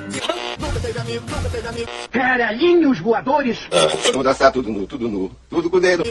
Nunca teve amigo, nunca teve amigo. Caralhinhos voadores! Vamos dançar tudo nu, tudo nu, tudo com o dedo.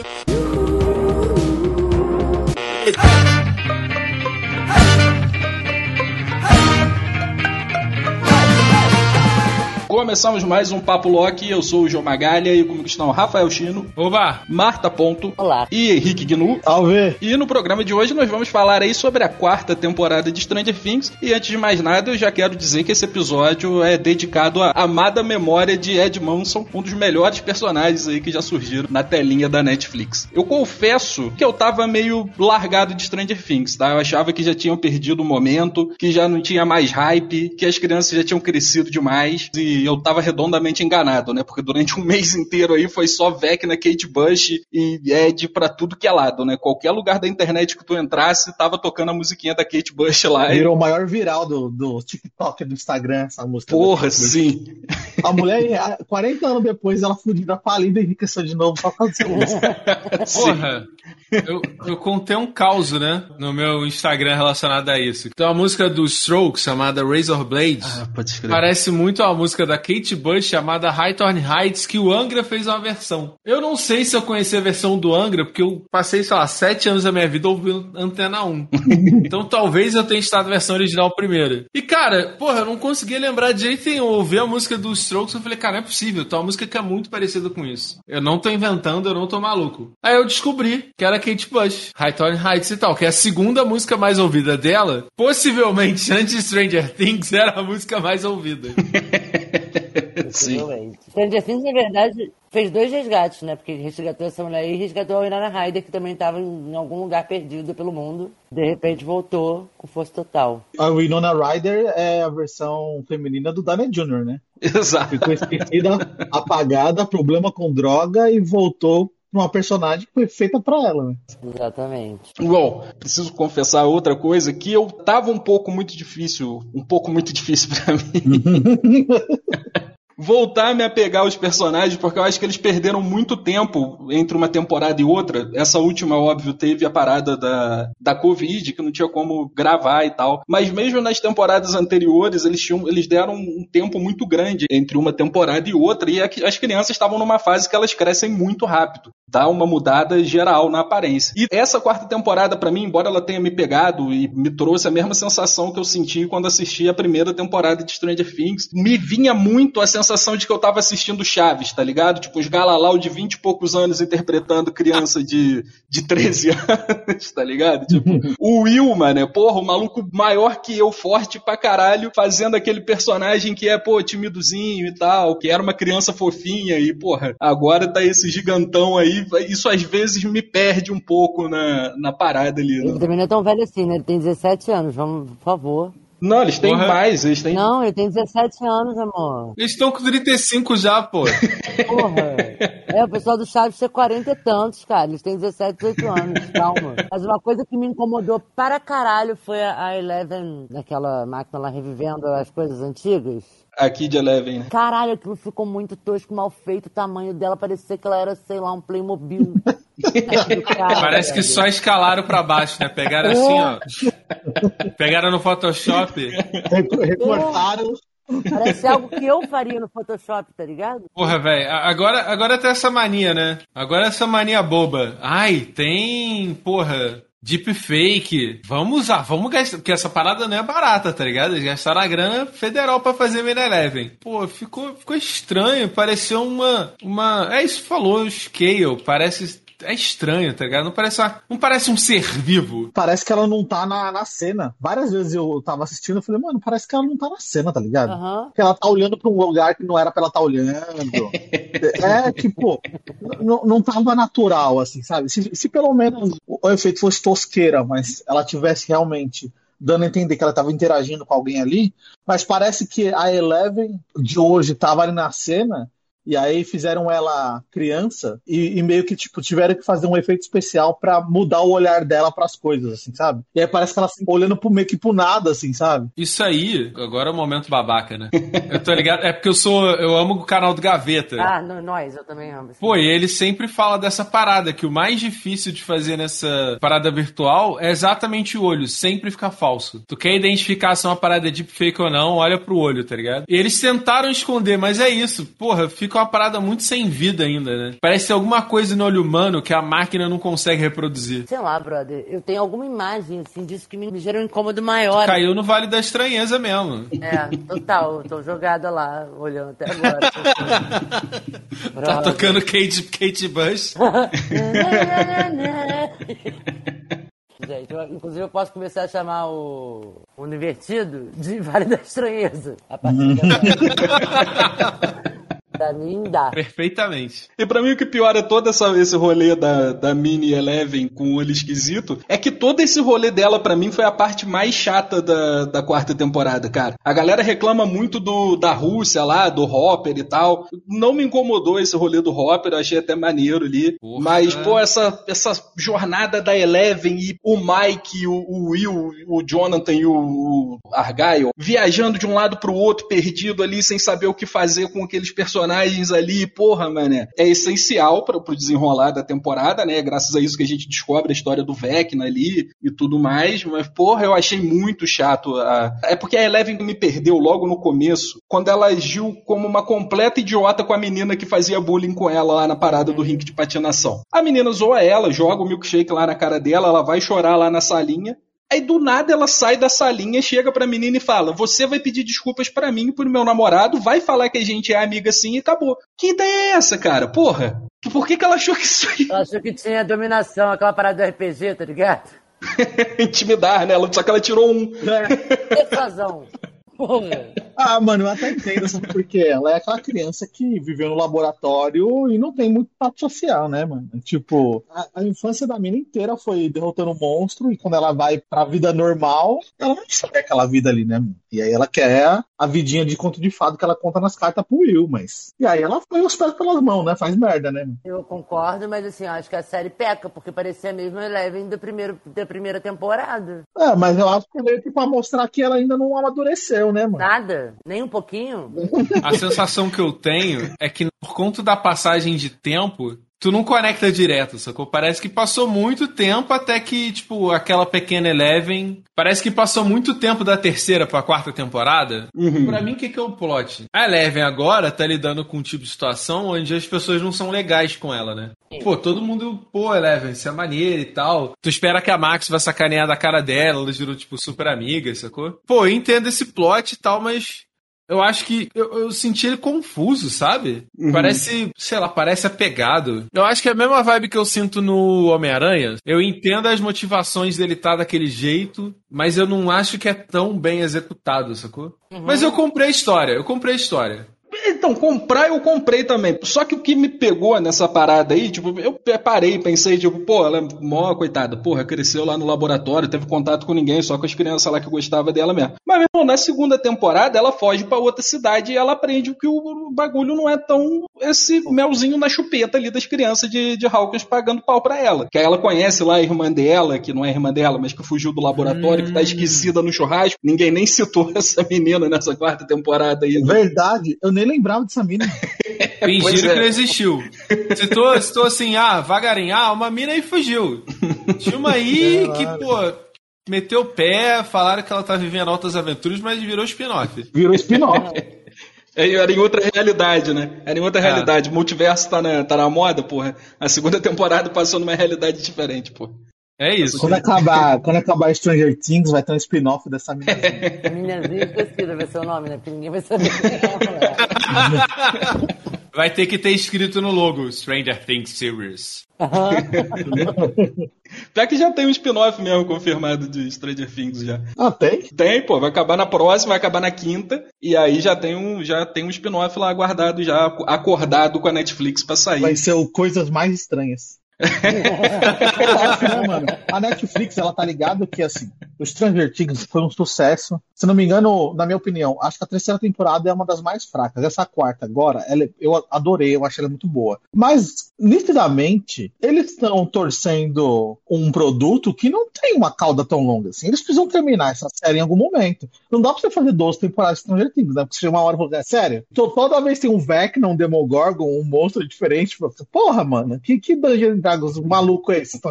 Começamos mais um Papo Loki. Eu sou o João Magalha e comigo estão Rafael Chino, Oba! Marta Ponto Olá. e Henrique Gnu. Salve! E no programa de hoje nós vamos falar aí sobre a quarta temporada de Stranger Things. E antes de mais nada, eu já quero dizer que esse episódio é dedicado à amada memória de Ed Manson, um dos melhores personagens aí que já surgiram na telinha da Netflix. Eu confesso que eu tava meio largado de Stranger Things, tá? Eu achava que já tinham perdido o momento, que já não tinha mais hype, que as crianças já tinham crescido demais e eu tava redondamente enganado, né? Porque durante um mês inteiro aí foi só Vecna, Kate Bush e Ed pra tudo que é lado, né? Qualquer lugar da internet que tu entrasse, tava tocando a musiquinha da Kate Bush lá. E... Virou o maior viral do, do TikTok, do Instagram, essa música. Porra, sim. A mulher, 40 anos depois, ela fudida, falida e enriqueceu de novo só dessa música. Porra! Eu, eu contei um caos, né? No meu Instagram relacionado a isso. Tem uma música do Strokes chamada Razor Blade. Ah, pode escrever. Parece muito a música da Kate Bush chamada Hightorn Heights, que o Angra fez uma versão. Eu não sei se eu conheci a versão do Angra, porque eu passei, sei lá, sete anos da minha vida ouvindo Antena 1. então talvez eu tenha estado a versão original primeiro. E cara, porra, eu não conseguia lembrar de jeito nenhum. Eu ouvi a música do Strokes eu falei, cara, não é possível. Tem uma música que é muito parecida com isso. Eu não tô inventando, eu não tô maluco. Aí eu descobri que era Kate Bush, Hightorn Heights e tal, que é a segunda música mais ouvida dela. Possivelmente, antes de Stranger Things, era a música mais ouvida. Sim. Possivelmente. Stranger Things, na verdade, fez dois resgates, né? Porque resgatou essa mulher aí e resgatou a Winona Ryder, que também estava em algum lugar perdido pelo mundo. De repente voltou com força total. A Winona Ryder é a versão feminina do Downey Jr., né? Exato. Ficou esquecida, apagada, problema com droga e voltou uma personagem que foi feita pra ela, né? Exatamente. Bom, preciso confessar outra coisa que eu tava um pouco muito difícil, um pouco muito difícil pra mim. voltar a me apegar aos personagens, porque eu acho que eles perderam muito tempo entre uma temporada e outra. Essa última, óbvio, teve a parada da, da Covid, que não tinha como gravar e tal. Mas mesmo nas temporadas anteriores, eles, tinham, eles deram um tempo muito grande entre uma temporada e outra, e as crianças estavam numa fase que elas crescem muito rápido. Dá uma mudada geral na aparência. E essa quarta temporada, para mim, embora ela tenha me pegado e me trouxe a mesma sensação que eu senti quando assisti a primeira temporada de Stranger Things, me vinha muito a sensação de que eu tava assistindo Chaves, tá ligado? Tipo, os Galalau de 20 e poucos anos interpretando criança de, de 13 anos, tá ligado? Tipo, o Will, mano, porra, o maluco maior que eu, forte pra caralho, fazendo aquele personagem que é, pô, timidozinho e tal, que era uma criança fofinha e, porra, agora tá esse gigantão aí, isso às vezes me perde um pouco na, na parada ali. Ele Né? também não é tão velho assim, né? Ele tem 17 anos, vamos, por favor. Não, eles têm Porra. mais, eles têm. Não, ele tem 17 anos, amor. Eles estão com 35 já, pô. Porra. É, o pessoal do Chaves tem 40 e tantos, cara. Eles têm 17, 18 anos. Calma. Mas uma coisa que me incomodou para caralho foi a Eleven, naquela máquina lá revivendo as coisas antigas. Aqui de Eleven, né? Caralho, aquilo ficou muito tosco, mal feito. O tamanho dela parecia que ela era, sei lá, um Playmobil. Cara, Parece que só escalaram pra baixo, né? Pegaram assim, ó. Pegaram no Photoshop. Recor- Recortaram. Parece algo que eu faria no Photoshop, tá ligado? Porra, velho. Agora, agora tem essa mania, né? Agora essa mania boba. Ai, tem, porra, deepfake. Vamos usar, vamos gastar. Porque essa parada não é barata, tá ligado? Eles gastaram a grana federal pra fazer Mini Eleven. Pô, ficou, ficou estranho. Pareceu uma. uma é isso que falou, scale. Parece. É estranho, tá ligado? Não parece, uma- não parece um ser vivo. Parece que ela não tá na, na cena. Várias vezes eu tava assistindo e falei, mano, parece que ela não tá na cena, tá ligado? Que ela tá olhando pra um lugar que não era pra ela tá olhando. é, tipo, não, não tava natural, assim, sabe? Se, se pelo menos o efeito fosse tosqueira, mas ela tivesse realmente dando a entender que ela tava interagindo com alguém ali, mas parece que a Eleven de hoje tava ali na cena E aí fizeram ela criança e, e meio que tipo tiveram que fazer um efeito especial pra mudar o olhar dela pras coisas, assim, sabe? E aí parece que ela assim, olhando pro, meio que pro nada, assim, sabe? Isso aí, agora é o momento babaca, né? Eu tô ligado, é porque eu sou, eu amo o canal do Gaveta. Ah, no- nós, eu também amo. Pô, e ele sempre fala dessa parada, que o mais difícil de fazer nessa parada virtual é exatamente o olho, sempre ficar falso. Tu quer identificar se é uma parada deepfake ou não, olha pro olho, tá ligado? E eles tentaram esconder, mas é isso. Porra, fica uma parada muito sem vida ainda, né? Parece ter alguma coisa no olho humano que a máquina não consegue reproduzir. Sei lá, brother, eu tenho alguma imagem, assim, disso que me, gera um incômodo maior. Caiu no Vale da Estranheza mesmo. É, total, tô jogada lá, olhando até agora. Tá tocando Kate, Kate Bush. Gente, eu- inclusive eu posso começar a chamar o, o invertido de Vale da Estranheza. A partir de agora. pra mim dá. Perfeitamente. E pra mim o que piora todo essa, esse rolê da, da Mini Eleven com o olho esquisito é que todo esse rolê dela pra mim foi a parte mais chata da, da quarta temporada, cara. A galera reclama muito do, da Rússia lá, do Hopper e tal. Não me incomodou esse rolê do Hopper, eu achei até maneiro ali. Porra. Mas, pô, essa, essa jornada da Eleven e o Mike, o, o Will, o Jonathan e o, o Argyle viajando de um lado pro outro, perdido ali, sem saber o que fazer com aqueles personagens ali, porra, mané. É essencial para pro desenrolar da temporada, né? Graças a isso que a gente descobre a história do Vecna ali e tudo mais. Mas, porra, eu achei muito chato. A... É porque a Eleven me perdeu logo no começo, quando ela agiu como uma completa idiota com a menina que fazia bullying com ela lá na parada do rink de patinação. A menina zoa ela, joga o milkshake lá na cara dela, ela vai chorar lá na salinha. Aí do nada ela sai da salinha, chega pra menina e fala: Você vai pedir desculpas pra mim pro meu namorado, vai falar que a gente é amiga assim e acabou. Que ideia é essa, cara? Porra! Por que, que ela achou que isso aí Ela achou que tinha dominação, aquela parada do RPG, tá ligado? intimidar, né? Só que ela tirou um. Persuasão. Ah, mano, eu até entendo, sabe por quê? Ela é aquela criança que viveu no laboratório e não tem muito tato social, né, mano? Tipo, a, a infância da mina inteira foi derrotando um monstro e quando ela vai pra vida normal, ela não sabe aquela vida ali, né, mano? E aí ela quer a vidinha de conto de fado que ela conta nas cartas pro Will, mas. E aí ela foi os pés pelas mãos, né? Faz merda, né, mano? Eu concordo, mas assim, eu acho que a série peca, porque parecia mesmo Eleven do primeiro, da primeira temporada. É, mas eu acho que meio que pra mostrar que ela ainda não amadureceu, né, mano? Nada, nem um pouquinho. A sensação que eu tenho é que por conta da passagem de tempo, tu não conecta direto, sacou? Parece que passou muito tempo até que, tipo, aquela pequena Eleven. Parece que passou muito tempo da terceira pra quarta temporada. Pra mim, o que, que é o plot? A Eleven agora tá lidando com um tipo de situação onde as pessoas não são legais com ela, né? Pô, todo mundo, pô, Eleven, você é maneira e tal. Tu espera que a Max vai sacanear da cara dela, elas viram, tipo, super amigas, sacou? Pô, eu entendo esse plot e tal, mas eu acho que eu, eu senti ele confuso, sabe? Parece, sei lá, parece apegado. Eu acho que é a mesma vibe que eu sinto no Homem-Aranha. Eu entendo as motivações dele estar daquele jeito, mas eu não acho que é tão bem executado, sacou? Mas eu comprei a história, eu comprei a história. Então, comprar eu comprei também. Só que o que me pegou nessa parada aí, tipo, eu parei, pensei, tipo, pô, ela é mó coitada, porra, cresceu lá no laboratório, teve contato com ninguém, só com as crianças lá que gostavam dela mesmo. Mas, meu irmão, na segunda temporada ela foge pra outra cidade e ela aprende que o bagulho não é tão esse melzinho na chupeta ali das crianças de, de Hawkins pagando pau pra ela. Que aí ela conhece lá a irmã dela, que não é irmã dela, mas que fugiu do laboratório, que tá esquecida no churrasco. Ninguém nem citou essa menina nessa quarta temporada aí. né? Verdade, eu nem lembrava dessa mina. Fingiram é. que não existiu. Citou, citou assim, ah, vagarinho, ah, uma mina aí fugiu. Tinha uma aí que, pô, meteu o pé, falaram que ela tá vivendo altas aventuras, mas virou spin-off. Virou spin-off. É, Era em outra realidade, né? Era em outra É. realidade. O multiverso tá na, tá na moda, porra. A segunda temporada passou numa realidade diferente, porra. É isso. Quando acabar, quando acabar Stranger Things, vai ter um spin-off dessa mina. Minazinha esquecida vai ser o nome, né? Porque ninguém vai saber quem é. Vai ter que ter escrito no logo Stranger Things Series. Já que já tem um spin-off mesmo confirmado de Stranger Things já. Ah, tem? Tem, pô, vai acabar na próxima, vai acabar na quinta, e aí já tem um, já tem um spin-off lá aguardado, já acordado com a Netflix pra sair. Vai ser o Coisas Mais Estranhas. Eu acho, né, mano? A Netflix, ela tá ligada que, assim, o Stranger Things foi um sucesso. Se não me engano, na minha opinião, acho que a terceira temporada é uma das mais fracas. Essa quarta agora, ela, eu adorei, eu achei ela muito boa. Mas, nitidamente, eles estão torcendo um produto que não tem uma cauda tão longa assim. Eles precisam terminar essa série em algum momento. Não dá pra você fazer 12 temporadas de Stranger Things, né? Porque chega uma hora e fala, é sério? Então, toda vez tem um Vecna, um Demogorgon, um monstro diferente. Porra, mano, que, que Dungeons Dragons maluco é esse?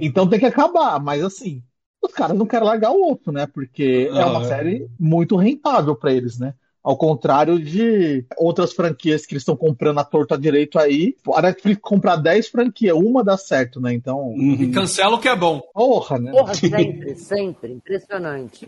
Então tem que acabar, mas assim, os caras não querem largar o outro, né? Porque é uma série muito rentável para eles, né? Ao contrário de outras franquias que eles estão comprando a torta direito aí. A Netflix comprar 10 franquias, uma dá certo, né? Então. E cancela o que é bom. Porra, né? Porra, sempre, sempre. Impressionante.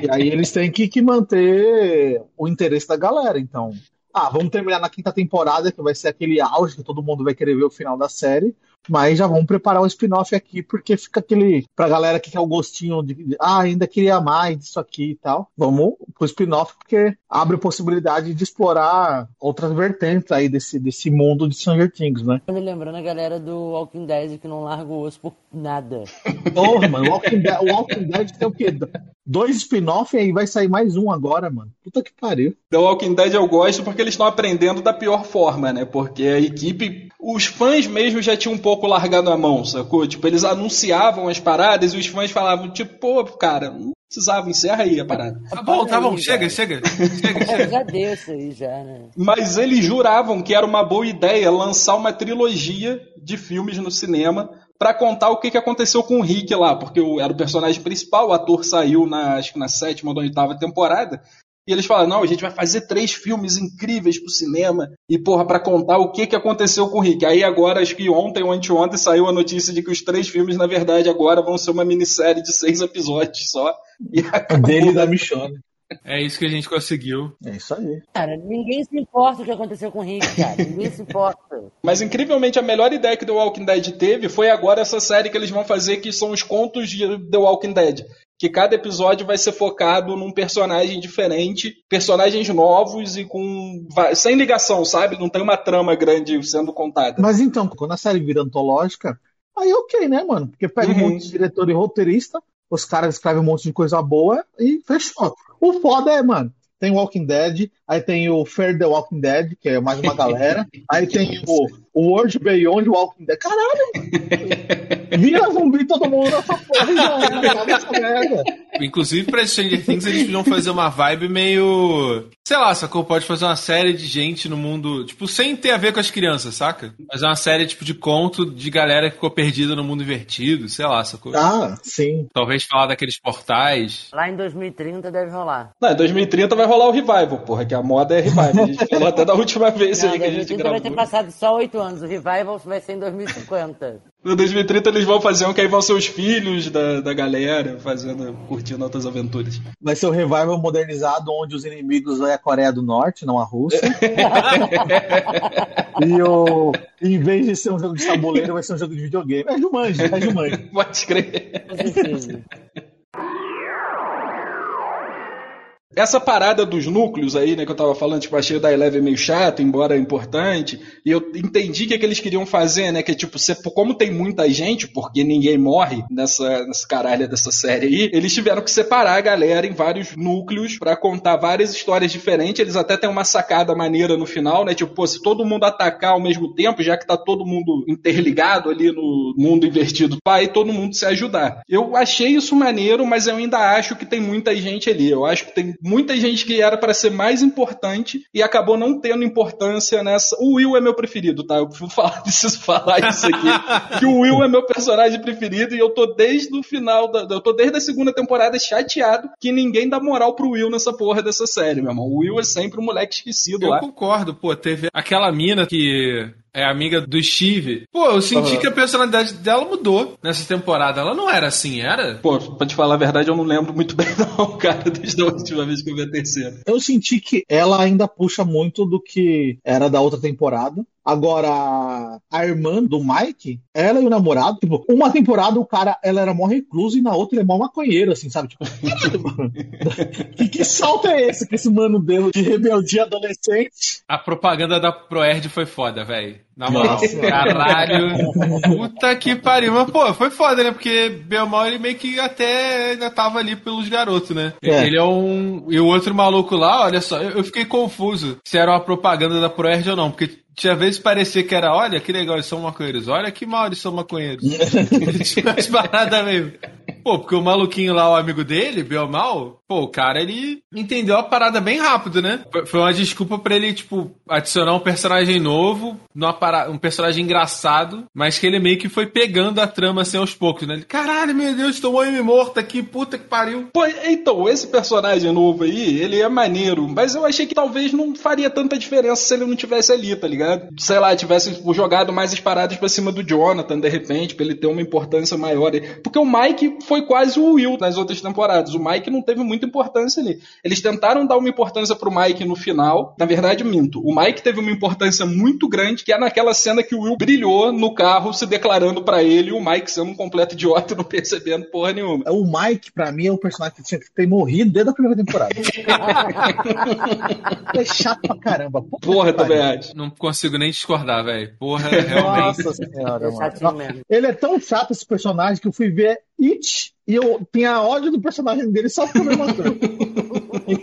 E aí eles têm que, que manter o interesse da galera, então. Ah, vamos terminar na quinta temporada, que vai ser aquele auge que todo mundo vai querer ver o final da série. Mas já vamos preparar o spin-off aqui, porque fica aquele. Pra galera que quer o gostinho de. Ah, ainda queria mais disso aqui e tal. Vamos pro spin-off, porque abre possibilidade de explorar outras vertentes aí desse, desse mundo de Stranger Things, né? Me lembrando a galera do Walking Dead que não larga o osso por nada. Porra, mano, o Walking Dead, o Walking Dead tem o quê? Dois spin-off e aí vai sair mais um agora, mano. Puta que pariu. The Walking Dead eu gosto porque eles estão aprendendo da pior forma, né? Porque a equipe. Os fãs mesmo já tinham um pouco largado a mão, sacou? Tipo, eles anunciavam as paradas e os fãs falavam, tipo, pô, cara, não precisava, encerra aí a parada. Tá bom, tá bom, chega, chega. Chega, É, chega. já deu isso aí, já, né? Mas eles juravam que era uma boa ideia lançar uma trilogia de filmes no cinema pra contar o que, que aconteceu com o Rick lá, porque era o personagem principal, o ator saiu na, acho que na sétima ou na oitava temporada. E eles falaram, não, a gente vai fazer três filmes incríveis pro cinema e, porra, pra contar o que, que aconteceu com o Rick. Aí agora, acho que ontem ou anteontem, saiu a notícia de que os três filmes, na verdade, agora vão ser uma minissérie de seis episódios só. E acabou. Dele e da Michonne. É isso que a gente conseguiu. É isso aí. Cara, ninguém se importa o que aconteceu com o Rick, cara. Ninguém se importa. Mas incrivelmente a melhor ideia que The Walking Dead teve foi agora essa série que eles vão fazer que são os contos de The Walking Dead. Que cada episódio vai ser focado num personagem diferente, personagens novos e com. sem ligação, sabe? Não tem uma trama grande sendo contada. Mas então, quando a série vira antológica, aí ok, né, mano? Porque pega um Uhum. monte de diretor e roteirista, os caras escrevem um monte de coisa boa e fechou. O foda é, mano, tem Walking Dead, aí tem o Fair the Walking Dead, que é mais uma galera, aí tem o World Beyond Walking Dead. Caralho! mano. Vira zumbi todo mundo nessa porra e já era, acaba essa merda. Inclusive, pra Stranger Things, eles podiam fazer uma vibe meio. Sei lá, sacou? Pode fazer uma série de gente no mundo. Tipo, sem ter a ver com as crianças, saca? Fazer uma série, tipo, de conto de galera que ficou perdida no mundo invertido, sei lá, sacou? Ah, sim. Talvez falar daqueles portais. Lá em 2030 deve rolar. Não, em 2030 vai rolar o revival, porra, que a moda é revival. A gente falou até da última vez Não, aí que a gente 2030 vai ter gravou. passado só oito anos. O Revival vai ser em 2050. No 2030 eles vão fazer um que aí vão ser os filhos da, da galera fazendo, curtindo outras aventuras. Vai ser o revival modernizado, onde os inimigos é a Coreia do Norte, não a Rússia. e o, em vez de ser um jogo de tabuleiro, vai ser um jogo de videogame. É Jumanji, é Jumanji. Pode crer. Essa parada dos núcleos aí, né, que eu tava falando, tipo, achei o da Eleven meio chato, embora importante, e eu entendi que, é que eles queriam fazer, né, que é tipo, como tem muita gente, porque ninguém morre nessa, nessa caralha dessa série aí, eles tiveram que separar a galera em vários núcleos pra contar várias histórias diferentes, eles até têm uma sacada maneira no final, né, tipo, pô, se todo mundo atacar ao mesmo tempo, já que tá todo mundo interligado ali no mundo invertido, vai todo mundo se ajudar. Eu achei isso maneiro, mas eu ainda acho que tem muita gente ali, eu acho que tem muita gente que era para ser mais importante e acabou não tendo importância nessa. O Will é meu preferido, tá? Eu preciso falar, preciso falar isso aqui. que o Will é meu personagem preferido e eu tô desde o final da. Eu tô desde a segunda temporada chateado que ninguém dá moral pro Will nessa porra dessa série, meu irmão. O Will é sempre um moleque esquecido Eu lá. concordo, pô, teve aquela mina que é amiga do Steve. Pô, eu senti Aham. que a personalidade dela mudou nessa temporada. Ela não era assim, era? Pô, pra te falar a verdade, eu não lembro muito bem, não, cara, desde a última vez que eu vi a terceira. Eu senti que ela ainda puxa muito do que era da outra temporada. Agora, a irmã do Mike, ela e o namorado, tipo, uma temporada o cara, ela era mó reclusa e na outra ele é mó maconheiro, assim, sabe? Tipo, caralho, mano. que, que salto é esse que esse mano deu de rebeldia adolescente? A propaganda da Proerd foi foda, velho. Na moral, caralho. Puta que pariu. Mas, pô, foi foda, né? Porque Belmal, ele meio que até ainda tava ali pelos garotos, né? É. Ele é um. E o outro maluco lá, olha só, eu, eu fiquei confuso se era uma propaganda da Proerd ou não, porque. Tinha vezes parecia que era, olha que legal, eles são maconheiros, olha que mal eles são maconheiros. Tinha umas paradas mesmo. Pô, porque o maluquinho lá, o amigo dele, Belmal, pô, o cara, ele entendeu a parada bem rápido, né? Foi- uma desculpa pra ele, tipo, adicionar um personagem novo, numa para- um personagem engraçado, mas que ele meio que foi pegando a trama assim aos poucos, né? Ele, Caralho, meu Deus, tomou M morto aqui, puta que pariu. Pô, então, esse personagem novo aí, ele é maneiro, mas eu achei que talvez não faria tanta diferença se ele não tivesse ali, tá ligado? Sei lá, tivesse jogado mais as paradas pra cima do Jonathan, de repente, pra ele ter uma importância maior. Porque o Mike foi quase o Will nas outras temporadas. O Mike não teve muita importância ali. Eles tentaram dar uma importância pro Mike no final. Na verdade, minto. O Mike teve uma importância muito grande, que é naquela cena que o Will brilhou no carro se declarando pra ele, e o Mike sendo um completo idiota não percebendo porra nenhuma. O Mike, pra mim, é o personagem que tinha que ter morrido desde a primeira temporada. é chato pra caramba. Porra, que também acho. Não consigo nem discordar, velho. Porra, realmente. Nossa senhora, É mano. Ele é tão chato esse personagem que eu fui ver It e eu tinha ódio do personagem dele só porque eu mostrou.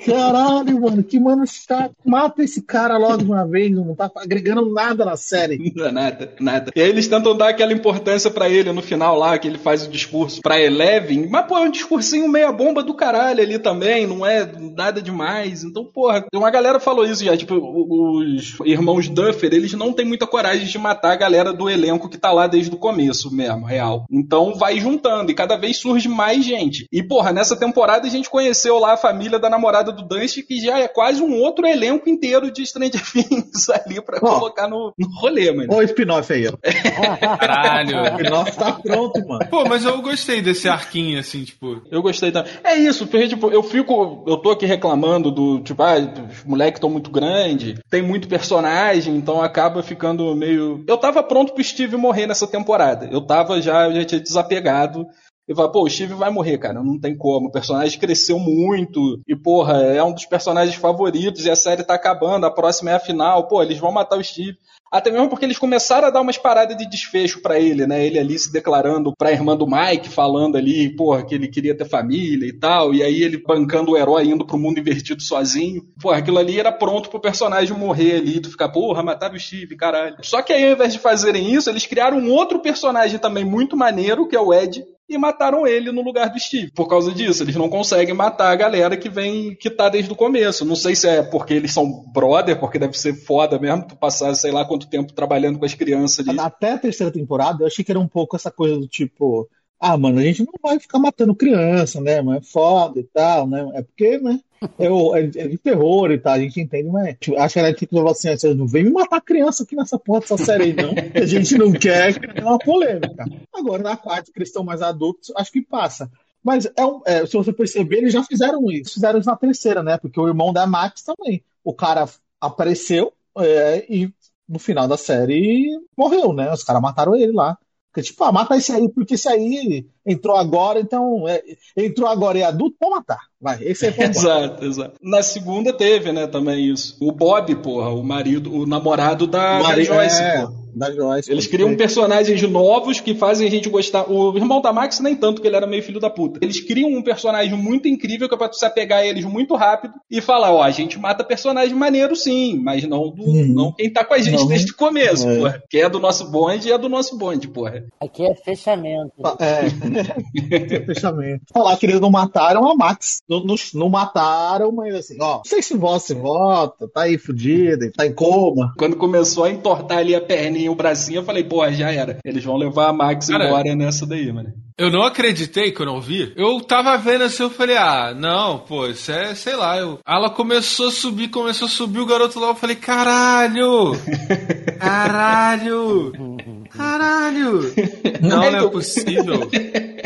Caralho, mano, que mano chato. Mata esse cara logo de uma vez, não tá agregando nada na série. Não, nada, nada. E aí eles tentam dar aquela importância pra ele no final lá, que ele faz o discurso pra Eleven, mas pô, é um discursinho meia bomba do caralho ali também, não é nada demais. Então, porra, uma galera falou isso já, tipo, os irmãos Duffer, eles não têm muita coragem de matar a galera do elenco que tá lá desde o começo mesmo, real. Então vai juntando e cada vez surge mais gente. E porra, nessa temporada a gente conheceu lá a família da namorada do Dust, que já é quase um outro elenco inteiro de Stranger Things ali pra Ó. colocar no, no rolê, mano. Olha o spin-off aí, ó. Caralho. O spin-off tá pronto, mano. Pô, mas eu gostei desse arquinho, assim, tipo. Eu gostei também. É isso, porque, tipo, eu fico. Eu tô aqui reclamando do, tipo, ah, os moleques estão muito grandes, tem muito personagem, então acaba ficando meio. Eu tava pronto pro Steve morrer nessa temporada. Eu tava já, eu já tinha desapegado. Eu falei, pô, o Steve vai morrer, cara, não tem como. O personagem cresceu muito. E, porra, é um dos personagens favoritos e a série tá acabando. A próxima é a final. Pô, eles vão matar o Steve. Até mesmo porque eles começaram a dar umas paradas de desfecho pra ele, né? Ele ali se declarando pra irmã do Mike, falando ali, porra, que ele queria ter família e tal. E aí ele bancando o herói indo pro mundo invertido sozinho. Porra, aquilo ali era pronto pro personagem morrer ali. Tu ficar, porra, mataram o Steve, caralho. Só que aí, ao invés de fazerem isso, eles criaram um outro personagem também muito maneiro, que é o Ed, e mataram ele no lugar do Steve. Por causa disso, eles não conseguem matar a galera que vem, que tá desde o começo. Não sei se é porque eles são brother, porque deve ser foda mesmo, tu passar sei lá quanto tempo trabalhando com as crianças. Até a terceira temporada, eu achei que era um pouco essa coisa do tipo, ah, mano, a gente não vai ficar matando criança, né? Mas é foda e tal, né? É porque, né? É, é- é de terror e tal, a gente entende, mas tipo, acho que era tipo assim, vocês não vem me matar criança aqui nessa porra dessa série aí, não. A gente não quer criar uma polêmica. Agora, na quarta, que mais adultos, acho que passa. Mas é um- é, se você perceber, eles já fizeram isso. Fizeram isso na terceira, né? Porque o irmão da Max também. O cara apareceu é, e no final da série morreu, né? Os caras mataram ele lá. Porque, tipo, ah, mata esse aí, porque esse aí entrou agora, então. é, entrou agora e é adulto, pode matar. Vai, esse matar. Exato, exato. Na segunda teve, né, também isso. O Bob, porra, o marido, o namorado da, da Mari- Joyce, é, porra. da Joyce. Eles criam personagens novos que fazem a gente gostar. O irmão da Max nem tanto, que ele era meio filho da puta. Eles criam um personagem muito incrível que é pra tu se apegar a eles muito rápido e falar, ó, a gente mata personagem maneiro sim, mas não do, Uhum. não quem tá com a gente Não. desde o começo, É. porra. Que é do nosso bonde e é do nosso bonde, porra. Aqui é fechamento. É, fechamento. Falar que eles não mataram a Max. Não, não, não mataram, mas assim, ó, não sei se você vota, tá aí fudido, tá em coma. Quando começou a entortar ali a perninha e o bracinho, eu falei, porra, já era. Eles vão levar a Max Cara, embora nessa daí, mano. Eu não acreditei quando eu vi. Eu tava vendo assim, eu falei, ah, não, pô, isso é, sei lá. Eu... Ela começou a subir, começou a subir o garoto lá, eu falei, caralho! Caralho! Caralho! Não, não é possível.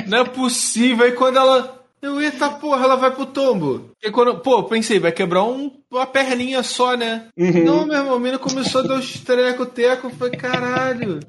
Não é possível. Aí quando ela. Eu, eita porra, ela vai pro tombo. E quando, pô, pensei, vai quebrar um, uma perninha só, né? Não, meu irmão, a menina começou a dar os treco-teco. Falei, caralho.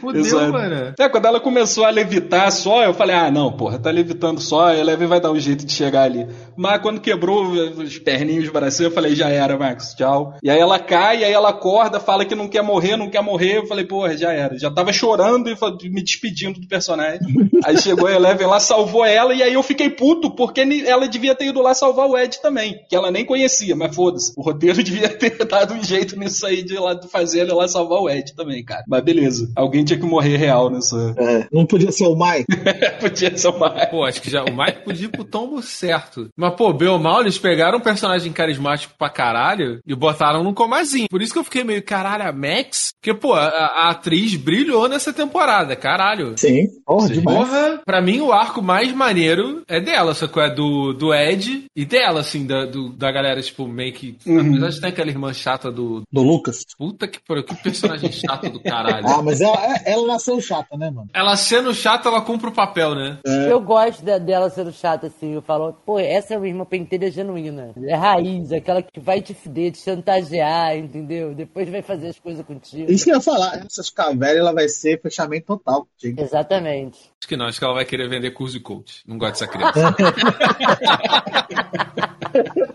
Fudeu, Exato. mano. É, quando ela começou a levitar só, eu falei, ah, não, porra, tá levitando só, a Eleven vai dar um jeito de chegar ali. Mas quando quebrou os perninhos, os bracinhos, eu falei, já era, Max, tchau. E aí ela cai, aí ela acorda, fala que não quer morrer, não quer morrer. Eu falei, porra, já era. Já tava chorando e me despedindo do personagem. aí chegou a Eleven lá, salvou ela, e aí eu fiquei puto, porque ela devia ter ido lá salvar o Ed também, que ela nem conhecia, mas foda-se. O roteiro devia ter dado um jeito nisso aí de lá fazer ela lá salvar o Ed também, cara. Mas beleza. Alguém tinha que morrer real nessa. É, não podia ser o Mike. Podia ser uma. Pô, acho que já o Mike podia ir pro tombo certo. Mas, pô, bem ou mal, eles pegaram um personagem carismático pra caralho e botaram num comazinho. Por isso que eu fiquei meio, caralho, a Max? Porque, pô, a, a atriz brilhou nessa temporada, caralho. Sim, porra, Sim. demais. Porra, pra mim o arco mais maneiro é dela, sacou? É do, do Ed e dela, assim, da, do- da galera, tipo, meio que. Apesar de ter aquela irmã chata do. Do Lucas. Puta que pariu, que personagem chato do caralho. Ah, mas ela, ela nasceu chata, né, mano? Ela sendo chata, ela cumpre o papel, né? Eu gosto de- dela sendo chata assim. Eu falo, pô, essa é uma irmã pentelha genuína. É raiz, aquela que vai te fuder, te chantagear, entendeu? Depois vai fazer as coisas contigo. Isso que eu ia falar. Essas cavernas, ela vai ser fechamento total contigo. Exatamente. Acho que não, acho que ela vai querer vender curso de coach. Não gosto dessa criança.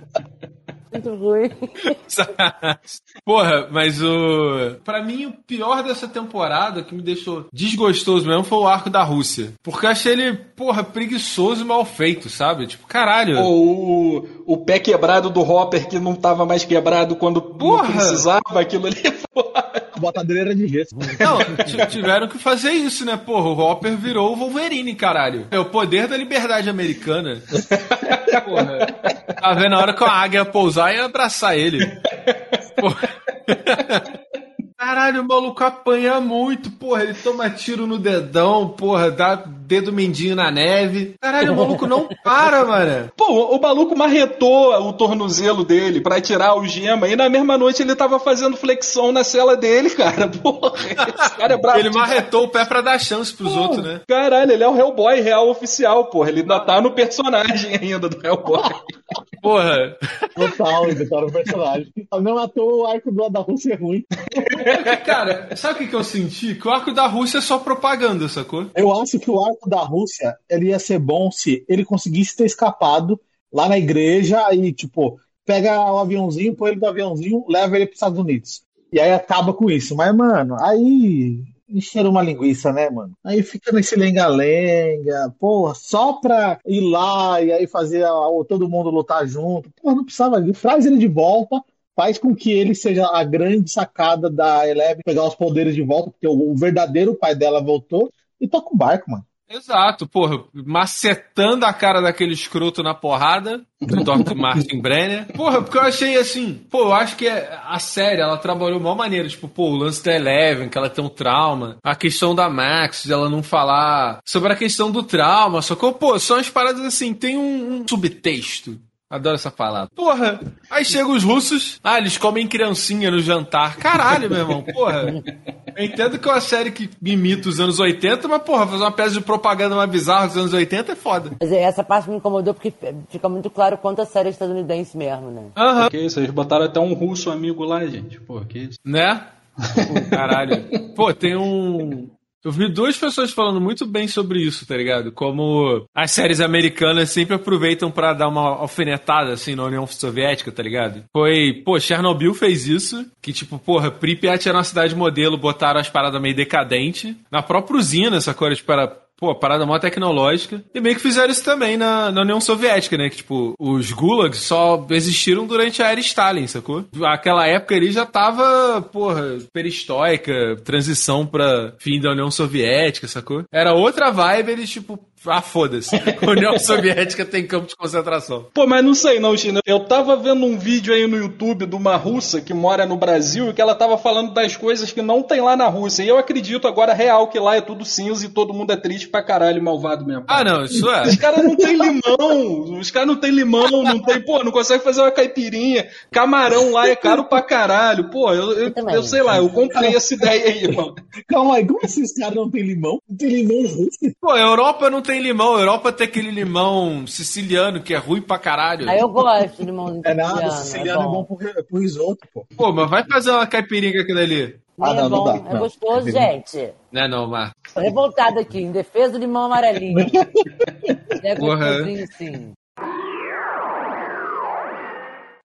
Muito ruim. Porra, mas o. Pra mim, o pior dessa temporada que me deixou desgostoso mesmo foi o arco da Rússia. Porque eu achei ele, porra, preguiçoso e mal feito, sabe? Tipo, caralho. Ou o, o pé quebrado do Hopper que não tava mais quebrado quando Porra! precisava, aquilo ali. A botadeira era de gesso. Não, tiveram que fazer isso, né? Porra, o Hopper virou o Wolverine, caralho. É o poder da liberdade americana. Porra. Tá vendo a hora que a águia pousar e abraçar ele. Porra. Caralho, o maluco apanha muito, porra. Ele toma tiro no dedão, porra, dá dedo mindinho na neve. Caralho, o maluco não para, mano. Pô, o maluco marretou o tornozelo dele pra tirar o gema e na mesma noite ele tava fazendo flexão na cela dele, cara. Porra, esse cara é brabo. Ele marretou o pé pra dar chance pros outros, né? Caralho, ele é o Hellboy real oficial, porra. Ele ainda tá no personagem ainda do Hellboy. Porra. Total, ele tá no personagem. Não à toa o arco do da Rússia é ruim. Cara, sabe o que, que eu senti? Que o arco da Rússia é só propaganda, sacou? Eu acho que o arco da Rússia ele ia ser bom se ele conseguisse ter escapado lá na igreja e, tipo, pega o aviãozinho, põe ele no aviãozinho, leva ele pros Estados Unidos. E aí acaba com isso. Mas, mano, aí encheram uma linguiça, né, mano? Aí fica nesse lenga-lenga, porra, só pra ir lá e aí fazer a- todo mundo lutar junto. Porra, não precisava disso. Traz ele de volta, faz com que ele seja a grande sacada da Eleven, pegar os poderes de volta, porque o, o verdadeiro pai dela voltou, e toca o barco, mano. Exato, porra, macetando a cara daquele escroto na porrada do Dr. Martin Brenner. Porra, porque eu achei assim, pô, eu acho que a série, ela trabalhou de uma maneira, tipo, pô, o lance da Eleven, que ela tem um trauma, a questão da Max, ela não falar sobre a questão do trauma, só que, pô, são as paradas assim, tem um, um subtexto. Adoro essa palavra. Porra, aí chegam os russos, ah, eles comem criancinha no jantar. Caralho, meu irmão, porra. Eu entendo que é uma série que imita os anos 80, mas, porra, fazer uma peça de propaganda mais bizarra dos anos 80 é foda. Mas é, essa parte me incomodou porque fica muito claro quanto a série é estadunidense mesmo, né? Aham. Que isso, eles botaram até um russo amigo lá, gente. Pô, que isso. Né? Pô, Caralho. Pô, tem um. Eu vi duas pessoas falando muito bem sobre isso, tá ligado? Como as séries americanas sempre aproveitam pra dar uma alfinetada, assim, na União Soviética, tá ligado? Foi, pô, Chernobyl fez isso, que tipo, porra, Pripyat era uma cidade modelo, botaram as paradas meio decadente. Na própria usina, essa coisa, tipo, era Pô, parada mó tecnológica. E meio que fizeram isso também na, na União Soviética, né? Que, tipo, os gulags só existiram durante a era Stalin, sacou? Aquela época ali já tava, porra, perestóica, transição pra fim da União Soviética, sacou? Era outra vibe, eles, tipo, ah, foda-se. A União Soviética tem campo de concentração. Pô, mas não sei não, China. Eu tava vendo um vídeo aí no YouTube de uma russa que mora no Brasil e que ela tava falando das coisas que não tem lá na Rússia. E eu acredito agora real que lá é tudo cinza e todo mundo é triste pra caralho malvado mesmo. Ah, não, isso é. Os caras não tem limão, os caras não tem limão, não tem, pô, não consegue fazer uma caipirinha. Camarão lá é caro pra caralho. Pô, eu, eu, eu sei lá, eu comprei essa ideia aí, mano. Calma aí, como assim os caras não tem limão? Não tem limão Rússia? Pô, a Europa não tem limão. A Europa tem aquele limão siciliano que é ruim pra caralho. Aí eu gosto de limãozinho É nada, siciliano, siciliano é bom pro, pro risoto, pô. Pô, mas vai fazer uma caipirinha com aquilo ali. Nem Ah, não, é não bom, dá, é não. gostoso, gente. Não é não, Mar. Tô revoltada aqui, em defesa do limão amarelinho. é gostosinho, sim.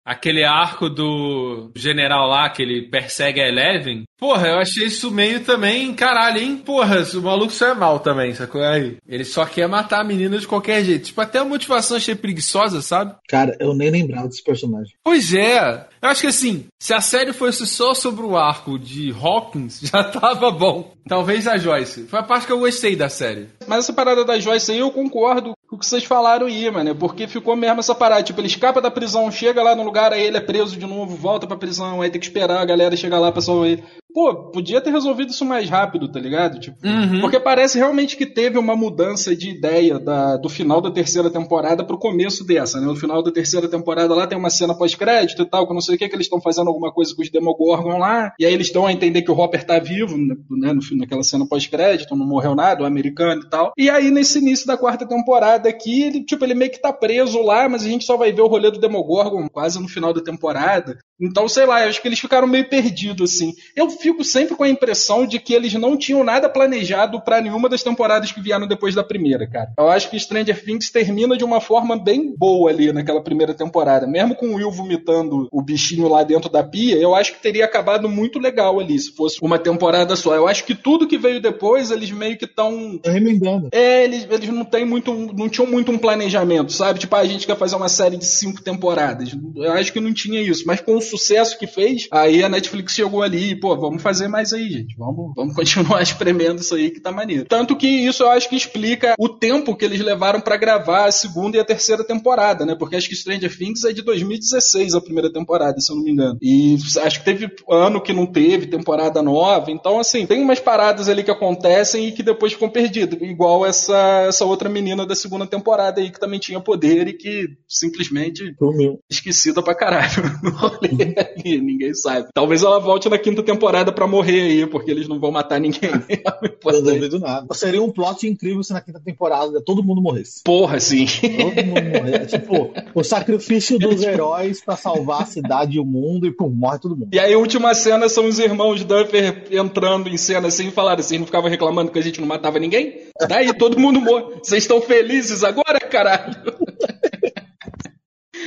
Aquele arco do general lá, que ele persegue a Eleven. Porra, eu achei isso meio também, caralho, hein? Porra, o maluco só é mal também, sacou? Aí, ele só quer matar a menina de qualquer jeito. Tipo, até a motivação achei preguiçosa, sabe? Cara, eu nem lembrava desse personagem. Pois é. Eu acho que assim, se a série fosse só sobre o arco de Hawkins, já tava bom. Talvez a Joyce. Foi a parte que eu gostei da série. Mas essa parada da Joyce aí eu concordo com o que vocês falaram aí, mano. Porque ficou mesmo essa parada. Tipo, ele escapa da prisão, chega lá no lugar, aí ele é preso de novo, volta pra prisão, aí tem que esperar a galera chegar lá pra salvar ele. Pô, podia ter resolvido isso mais rápido, tá ligado? Tipo, Uhum. Porque parece realmente que teve uma mudança de ideia da- do final da terceira temporada pro começo dessa, né? No final da terceira temporada lá tem uma cena pós-crédito e tal, que eu não sei o que, que eles estão fazendo alguma coisa com os Demogorgon lá, e aí eles dão a entender que o Hopper tá vivo, né? No, fim- naquela cena pós-crédito, não morreu nada, o americano e tal. E aí, nesse início da quarta temporada aqui, ele, tipo, ele meio que tá preso lá, mas a gente só vai ver o rolê do Demogorgon quase no final da temporada. Então, sei lá, eu acho que eles ficaram meio perdidos, assim. Eu fico sempre com a impressão de que eles não tinham nada planejado pra nenhuma das temporadas que vieram depois da primeira, cara. Eu acho que Stranger Things termina de uma forma bem boa ali naquela primeira temporada. Mesmo com o Will vomitando o bichinho lá dentro da pia, eu acho que teria acabado muito legal ali, se fosse uma temporada só. Eu acho que tudo que veio depois, eles meio que estão Tô remendando. é, eles, eles não têm muito, não tinham muito um planejamento, sabe? Tipo, ah, a gente quer fazer uma série de cinco temporadas. Eu acho que não tinha isso, mas com o sucesso que fez, aí a Netflix chegou ali, e, pô, vamos fazer mais aí, gente. Vamos, vamos continuar espremendo isso aí que tá maneiro. Tanto que isso eu acho que explica o tempo que eles levaram pra gravar a segunda e a terceira temporada, né? Porque acho que Stranger Things é de 2016 a primeira temporada, se eu não me engano. E acho que teve ano que não teve temporada nova. Então, assim, tem umas paradas ali que acontecem e que depois ficam perdidas. Igual essa, essa outra menina da segunda temporada aí que também tinha poder e que simplesmente Sumiu. esquecida pra caralho no rolê ali, ninguém sabe. Talvez ela volte na quinta temporada pra morrer aí, porque eles não vão matar ninguém. Eu não duvido nada. Seria um plot incrível se na quinta temporada todo mundo morresse. Porra, sim. Todo mundo morresse. tipo, o sacrifício dos heróis pra salvar a cidade e o mundo e pum, morre todo mundo. E aí, a última cena são os irmãos Duffer entrando em cena assim e falaram assim: não ficavam reclamando que a gente não matava ninguém? Daí todo mundo morre. Vocês estão felizes agora, caralho?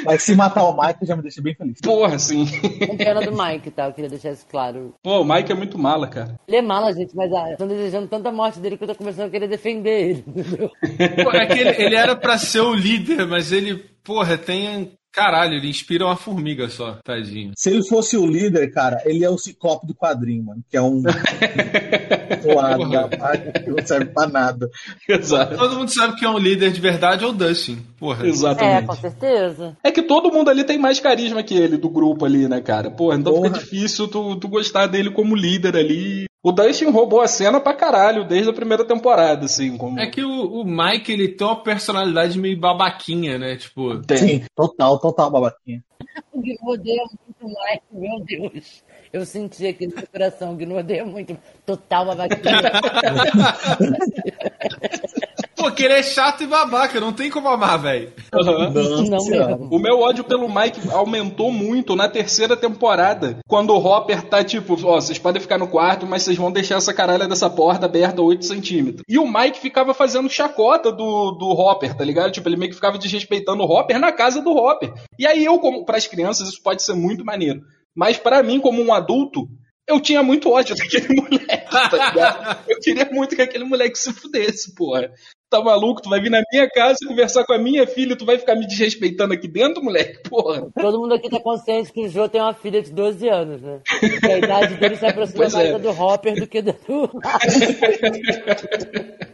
Mas se matar o Michael já me deixa bem feliz. Porra, sim. Com pena do Mike, tá? Eu queria deixar isso claro. Pô, o Mike é muito mala, cara. Ele é mala, gente, mas ah, estão desejando tanta morte dele que eu tô começando a querer defender ele. entendeu? Pô, é que ele, ele era pra ser o líder, mas ele, porra, tem. Caralho, ele inspira uma formiga só, tadinho. Se ele fosse o líder, cara, ele é o ciclope do quadrinho, mano. Que é um. parte que não serve pra nada. Exato. Todo mundo sabe que é um líder de verdade é o Dustin. Porra. É, com Exatamente. certeza. É que todo mundo ali tem mais carisma que ele, do grupo ali, né, cara? Porra, então Porra. fica difícil tu, tu gostar dele como líder ali. O Dustin roubou a cena pra caralho, desde a primeira temporada, assim. Como... É que o, o Mike, ele tem uma personalidade meio babaquinha, né? Tipo, Tem. Sim, total, total babaquinha. O Guino odeia muito o Mike, meu Deus. Eu senti aqui no meu coração, o Guino odeia muito. Total babaquinha. pô, que ele é chato e babaca, não tem como amar, velho. Aham. Nossa Não. O meu ódio pelo Mike aumentou muito na terceira temporada. Quando o Hopper tá tipo, ó, vocês podem ficar no quarto, mas vocês vão deixar essa caralha dessa porta aberta 8 centímetros. E o Mike ficava fazendo chacota do, do Hopper, tá ligado? Tipo, ele meio que ficava desrespeitando o Hopper na casa do Hopper. E aí eu, como pras crianças, isso pode ser muito maneiro. Mas pra mim, como um adulto, eu tinha muito ódio daquele moleque, tá ligado? Eu queria muito que aquele moleque se fudesse, porra. Tá maluco? Tu vai vir na minha casa conversar com a minha filha, tu vai ficar me desrespeitando aqui dentro, moleque? Porra. Todo mundo aqui tá consciente que o Jô tem uma filha de 12 anos, né? Que a idade dele se aproxima Pois mais é. da do Hopper do que da do.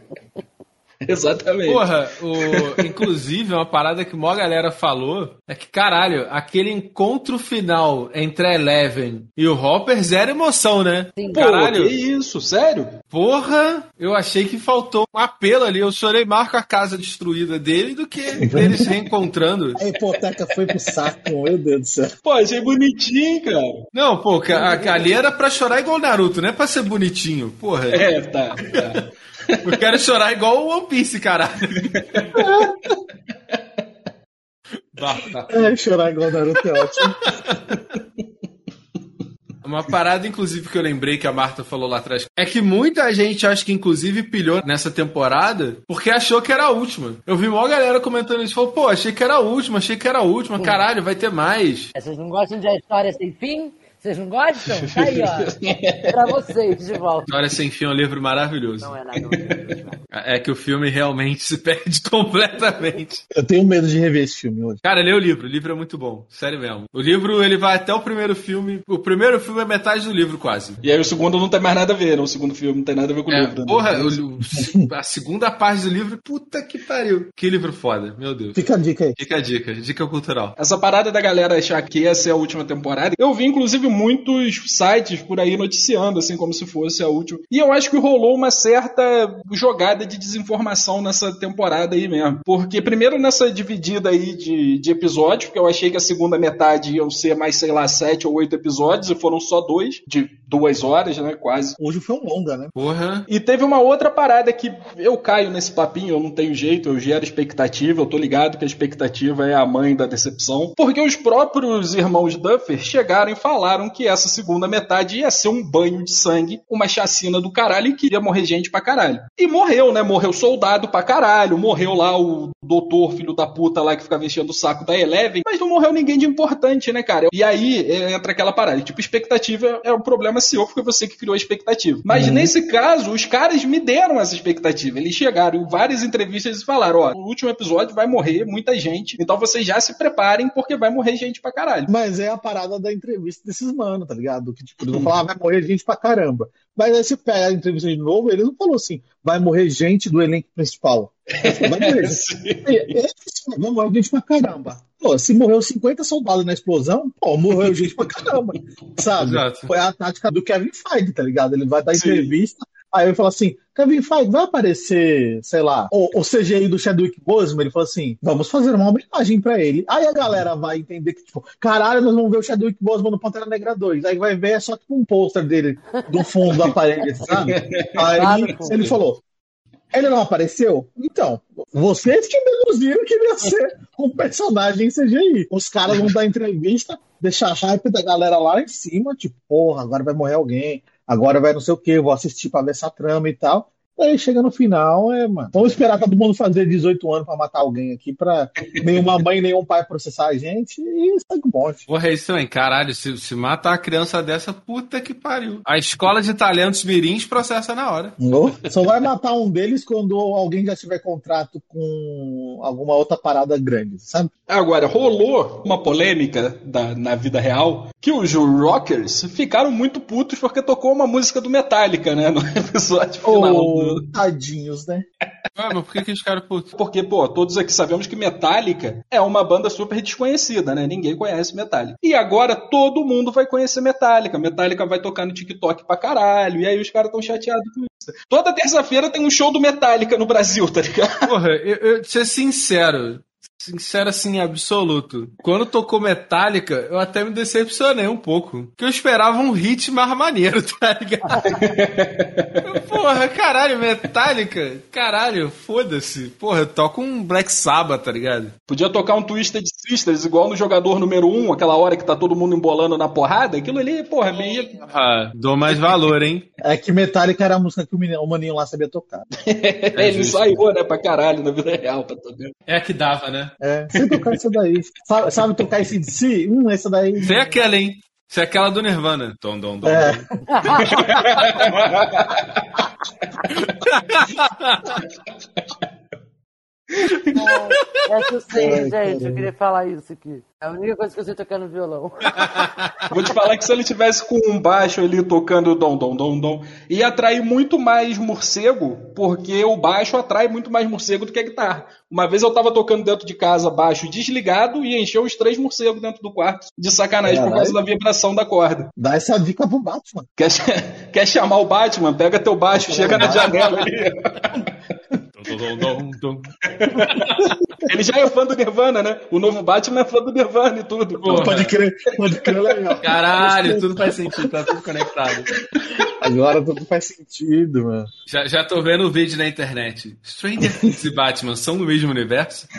Exatamente. Porra, o, inclusive, uma parada que uma galera falou é que, caralho, aquele encontro final entre a Eleven e o Hopper, zero emoção, né? Sim. Pô, Caralho, que isso? Sério? porra, eu achei que faltou um apelo ali. Eu chorei mais com a casa destruída dele do que eles se reencontrando. A hipoteca foi pro saco, meu Deus do céu. Pô, achei bonitinho, cara. Não, pô, a- que ali era pra chorar igual o Naruto, não é pra ser bonitinho. Porra, É, tá. tá. Eu quero chorar igual o One Piece, caralho. Tá. É, chorar igual Naruto é ótimo. Uma parada, inclusive, que eu lembrei que a Marta falou lá atrás, é que muita gente, acho que inclusive, pilhou nessa temporada porque achou que era a última. Eu vi uma galera comentando isso, falou, pô, achei que era a última, achei que era a última, caralho, vai ter mais. Vocês não gostam de a história sem fim? Vocês não gostam? Tá aí, ó. pra vocês, de volta. História Sem Fim é um livro maravilhoso. Não é nada. É que o filme realmente se perde completamente. Eu tenho medo de rever esse filme hoje. Cara, lê o livro. O livro é muito bom. Sério mesmo. O livro, ele vai até o primeiro filme. O primeiro filme é metade do livro, quase. E aí o segundo não tem mais nada a ver, né? O segundo filme não tem nada a ver com o É, livro. né? porra, o- o- a segunda parte do livro, puta que pariu. Que livro foda, meu Deus. Fica a dica aí. Fica a dica, dica cultural. Essa parada da galera achar que essa é a última temporada, eu vi inclusive muitos sites por aí noticiando, assim, como se fosse a última. E eu acho que rolou uma certa jogada de desinformação nessa temporada aí mesmo. Porque, primeiro, nessa dividida aí de, de episódios, porque eu achei que a segunda metade iam ser mais, sei lá, sete ou oito episódios, e foram só dois, de duas horas, né, quase. Hoje foi um longa, né? Porra. E teve uma outra parada que eu caio nesse papinho, eu não tenho jeito, eu gero expectativa, eu tô ligado que a expectativa é a mãe da decepção. Porque os próprios irmãos Duffer chegaram e falaram que essa segunda metade ia ser um banho de sangue, uma chacina do caralho e que ia morrer gente pra caralho. E morreu, né? Morreu soldado pra caralho, morreu lá o doutor, filho da puta lá que ficava enchendo o saco da Eleven, mas não morreu ninguém de importante, né, cara? E aí é, entra aquela parada. Tipo, expectativa é um problema seu, porque você que criou a expectativa. Mas nesse caso, os caras me deram essa expectativa. Eles chegaram em várias entrevistas e falaram: ó, no último episódio vai morrer muita gente, então vocês já se preparem, porque vai morrer gente pra caralho. Mas é a parada da entrevista desses manos, tá ligado? Que tipo, eles vão falar, ah, vai morrer gente pra caramba. Mas aí você pega a entrevista de novo, ele não falou assim, vai morrer gente do elenco principal. Vai morrer. Falou, vai morrer gente pra caramba. Pô, se morreu 50 soldados na explosão, pô, morreu gente pra caramba. Sabe? Exato. Foi a tática do Kevin Feige, tá ligado? Ele vai dar Sim. entrevista, aí ele fala assim, Kevin Feige, vai aparecer, sei lá, o, o CGI do Chadwick Boseman? Ele falou assim, vamos fazer uma homenagem pra ele. Aí a galera vai entender que, tipo, caralho, nós vamos ver o Chadwick Boseman no Pantera Negra 2. Aí vai ver, é só tipo um pôster dele do fundo da parede, sabe? Aí ele falou, ele não apareceu? Então, vocês que deduziram que ele ia ser um personagem CGI. Os caras vão dar entrevista, deixar a hype da galera lá em cima, tipo, porra, agora vai morrer alguém, agora vai não sei o que, vou assistir pra ver essa trama e tal. Aí chega no final, é, mano. Vamos esperar todo mundo fazer 18 anos pra matar alguém aqui, pra nenhuma mãe, nenhum pai processar a gente e segue o bonde. Porra, é isso também. Caralho, se, se matar a criança dessa, puta que pariu. A escola de talentos mirins processa na hora. Não? Só vai matar um deles quando alguém já tiver contrato com alguma outra parada grande, sabe? Agora, rolou uma polêmica da- na vida real que os rockers ficaram muito putos porque tocou uma música do Metallica, né? No episódio final. do- Tadinhos, né? Ué, mas por que, que os caras, putos? Porque, pô, todos aqui sabemos que Metallica é uma banda super desconhecida, né? Ninguém conhece Metallica. E agora todo mundo vai conhecer Metallica. Metallica vai tocar no TikTok pra caralho. E aí os caras tão chateados com isso. Toda terça-feira tem um show do Metallica no Brasil, tá ligado? Porra, eu, eu ser sincero. Sincero assim, absoluto. Quando tocou Metallica, eu até me decepcionei um pouco. Porque eu esperava um hit mais maneiro, tá ligado? Porra, caralho, Metallica? Caralho, foda-se. Porra, eu toco um Black Sabbath, tá ligado? Podia tocar um Twisted Sisters, igual no jogador número 1, um, aquela hora que tá todo mundo embolando na porrada. Aquilo ali, porra, meio. Ah, dou mais valor, hein? É que Metallica era a música que o, menino, o maninho lá sabia tocar. Ele justo. ensaiou, né, pra caralho na vida real pra tocar. É a que dava, né? É, sem tocar isso daí. Sabe, sabe tocar esse de si? Hum, essa daí. Sem aquela, hein? Sem aquela do Nirvana. Tom, dom, dom. É. Essa eu sei, Ai, gente. caramba. Eu queria falar isso aqui. É a única coisa que eu sei tocar no violão. Vou te falar que se ele tivesse com um baixo ali tocando dom, dom, dom, dom, ia atrair muito mais morcego, porque o baixo atrai muito mais morcego do que a guitarra. Uma vez eu tava tocando dentro de casa baixo desligado e encheu os três morcegos dentro do quarto, de sacanagem, por Caralho. causa da vibração da corda. Dá essa dica pro Batman. Quer, quer chamar o Batman? Pega teu baixo, chega na janela ali. Ele já é fã do Nirvana, né? O novo Batman é fã do Nirvana e tudo. Porra. Pode crer, pode crer legal. Caralho, tudo faz sentido, tá tudo conectado. Agora tudo faz sentido, mano. Já, já tô vendo o vídeo na internet. Stranger Things e Batman são do mesmo universo?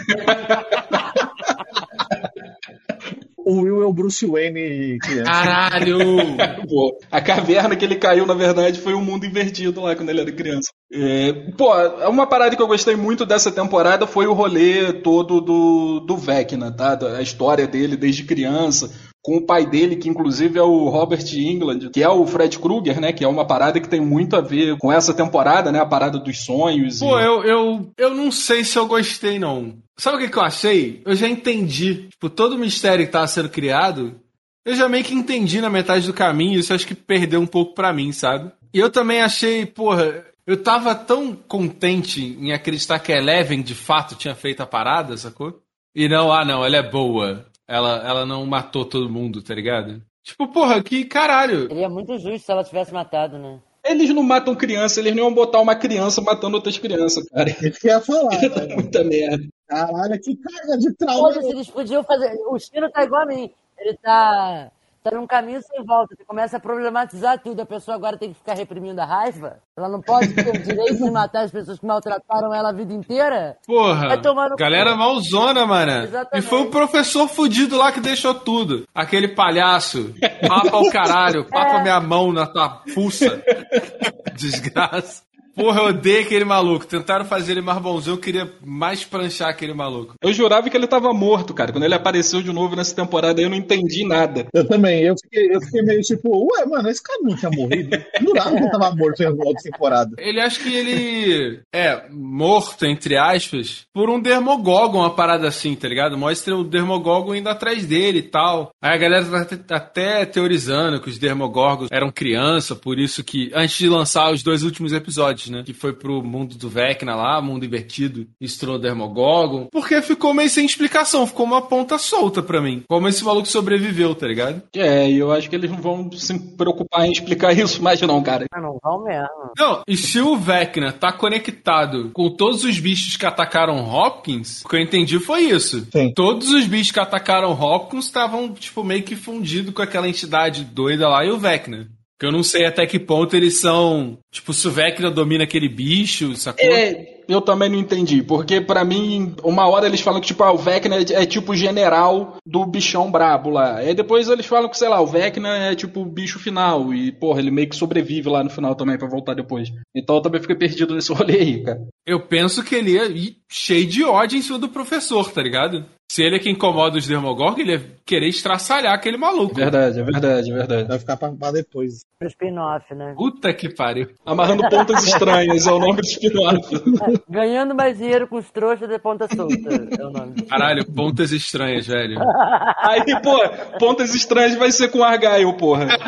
o Will é o Bruce Wayne criança. Caralho! Pô, a caverna que ele caiu, na verdade, foi um mundo invertido lá quando ele era criança. É, pô, uma parada que eu gostei muito dessa temporada foi o rolê todo do, do Vecna, tá? A história dele desde criança, com o pai dele, que inclusive é o Robert England, que é o Fred Krueger, né? Que é uma parada que tem muito a ver com essa temporada, né? A parada dos sonhos. Pô, e... eu, eu, eu não sei se eu gostei, não. Sabe o que, que eu achei? Eu já entendi. Tipo, todo o mistério que tava sendo criado, eu já meio que entendi na metade do caminho. Isso acho que perdeu um pouco pra mim, sabe? E eu também achei, porra, eu tava tão contente em acreditar que a Eleven de fato tinha feito a parada, sacou? E não, ah não, ela é boa. Ela, ela não matou todo mundo, tá ligado? Tipo, porra, que caralho. Seria muito justo se ela tivesse matado, né? Eles não matam criança, eles não iam botar uma criança matando outras crianças, cara. Isso que ia falar. É né? muita merda. Caralho, que carga de trauma. Foda-se, eles podiam fazer. O Chino tá igual a mim. Ele tá. Tá num caminho sem volta. Você começa a problematizar tudo. A pessoa agora tem que ficar reprimindo a raiva. Ela não pode ter o direito de matar as pessoas que maltrataram ela a vida inteira. Porra, galera cu. malzona, mano. Exatamente. E foi o professor fudido lá que deixou tudo. Aquele palhaço. Papa ao caralho, papa minha mão na tua fuça. Desgraça. Porra, eu odeio aquele maluco. Tentaram fazer ele mais bonzinho, eu queria mais pranchar aquele maluco. Eu jurava que ele tava morto, cara. Quando ele apareceu de novo nessa temporada, eu não entendi nada. Eu também, eu fiquei, eu fiquei meio tipo, ué, mano, esse cara não tinha morrido. Jurava que ele tava morto em outra temporada. Ele acha que ele é morto, entre aspas, por um Dermogogon, uma parada assim, tá ligado? Mostra o Dermogogon indo atrás dele e tal. Aí a galera tá até- até teorizando que os Dermogorgons eram criança, por isso que, antes de lançar os dois últimos episódios, né? Que foi pro mundo do Vecna lá, mundo invertido, e se tornou Dermogogon. Porque ficou meio sem explicação, ficou uma ponta solta pra mim. Como esse maluco sobreviveu, tá ligado? É, e eu acho que eles não vão se preocupar em explicar isso mais, não, cara. Ah, não vão mesmo. Não, e se o Vecna tá conectado com todos os bichos que atacaram Hopkins, o que eu entendi foi isso. Sim. Todos os bichos que atacaram Hopkins estavam, tipo, meio que fundidos com aquela entidade doida lá e o Vecna. Que eu não sei até que ponto eles são. Tipo, se o Vecna domina aquele bicho, sacou? É, eu também não entendi, porque pra mim, uma hora eles falam que tipo, ah, o Vecna é, é tipo o general do bichão brabo lá. Aí depois eles falam que, sei lá, o Vecna é tipo o bicho final. E, porra, ele meio que sobrevive lá no final também pra voltar depois. Então eu também fiquei perdido nesse rolê aí, cara. Eu penso que ele ia ir cheio de ódio em cima do professor, tá ligado? Se ele é que incomoda os Dermogorgon, ele ia querer estraçalhar aquele maluco. Verdade, é verdade, é verdade. Vai ficar pra, pra depois. Pro spin-off, né? Puta que pariu. Amarrando pontas estranhas é o nome do spin-off. Ganhando mais dinheiro com os trouxas de ponta solta. É o nome. Caralho, pontas estranhas, velho. Aí, pô, pontas estranhas vai ser com Argyle, porra.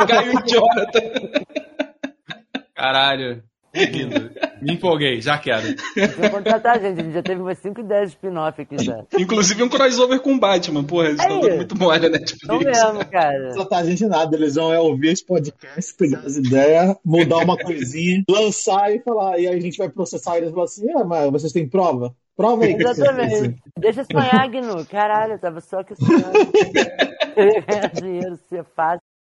Argyle idiota. Caralho. Lindo. Me empolguei, já quero. Vou contratar a gente. A gente já teve umas 5 ideias de spin-off aqui já. Inclusive um crossover com Batman, porra. Eles estão Aí. dando muito mole, né? Não mesmo, cara. Não tá a gente nada, eles vão é, ouvir esse podcast, pegar as ideias, mudar uma coisinha, lançar e falar. E aí a gente vai processar eles e falar assim: ah, mas vocês têm prova? Prova aí que vocês Exatamente. Deixa sonhar, Gnu. Caralho, eu tava só que sonhando. Ganhar dinheiro, ser fácil.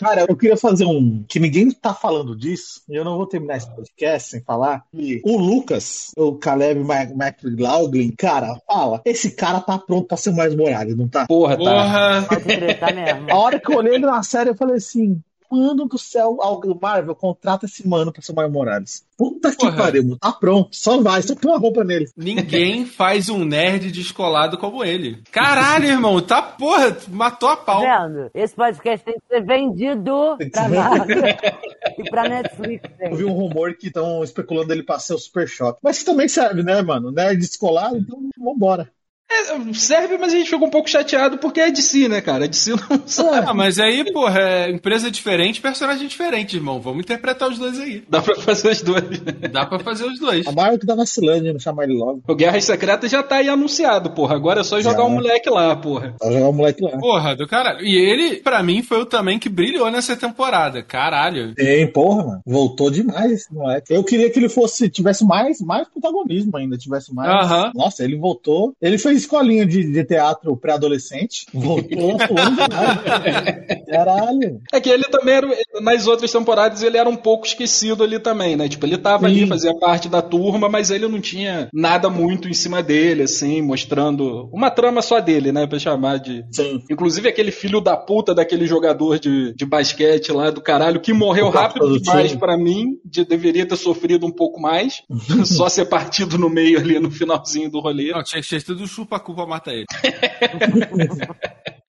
Cara, eu queria fazer um. Que ninguém tá falando disso, e eu não vou terminar esse podcast sem falar. que o Lucas, o Caleb McLaughlin, cara, fala. Esse cara tá pronto pra ser o mais Morales, não tá? Porra, tá. Porra! Pode crer, tá mesmo. A hora que eu olhei na série, eu falei assim. Mano do céu, algo- Marvel, contrata esse mano pra ser o Miles Morales. Puta que Porra. pariu, mano. Tá pronto, só vai, só põe uma roupa nele. Ninguém faz um nerd descolado como ele. Caralho, irmão, tá porra, matou a pau. Tá vendo? Esse podcast tem que ser vendido pra Marvel e pra Netflix. Eu gente. vi um rumor que estão especulando ele pra ser o Super Choque. Mas que também serve, né, mano? Nerd descolado, então vambora. É, serve, mas a gente fica um pouco chateado porque é de si, né, cara? É de si não sabe. Ah, mas aí, porra, é empresa diferente, personagem diferente, irmão. Vamos interpretar os dois aí. Dá pra fazer os dois. Dá pra fazer os dois. A Marvel que tá vacilando de não chamar ele logo. O Guerras Secretas já tá aí anunciado, porra. Agora é só jogar o moleque lá, porra. Pra jogar o moleque lá. Porra, do caralho. E ele, pra mim, foi o também que brilhou nessa temporada. Caralho. Tem, porra, mano. Voltou demais esse moleque. Eu queria que ele fosse, tivesse mais, mais protagonismo ainda, tivesse mais. Aham. Nossa, ele voltou. Ele fez escolinha de, de teatro pré-adolescente. Voltou atuando caralho. Caralho. É que ele também era, nas outras temporadas, ele era um pouco esquecido ali também, né? Tipo, ele tava ali, Sim. fazia parte da turma, mas ele não tinha nada muito em cima dele, assim, mostrando uma trama só dele, né? Pra chamar de. Sim. Inclusive aquele filho da puta daquele jogador de, de basquete lá do caralho, que morreu O rápido demais pra mim, de, deveria ter sofrido um pouco mais, só ser partido no meio ali no finalzinho do rolê. Não, tinha que ter sido chupa-cu pra matar ele.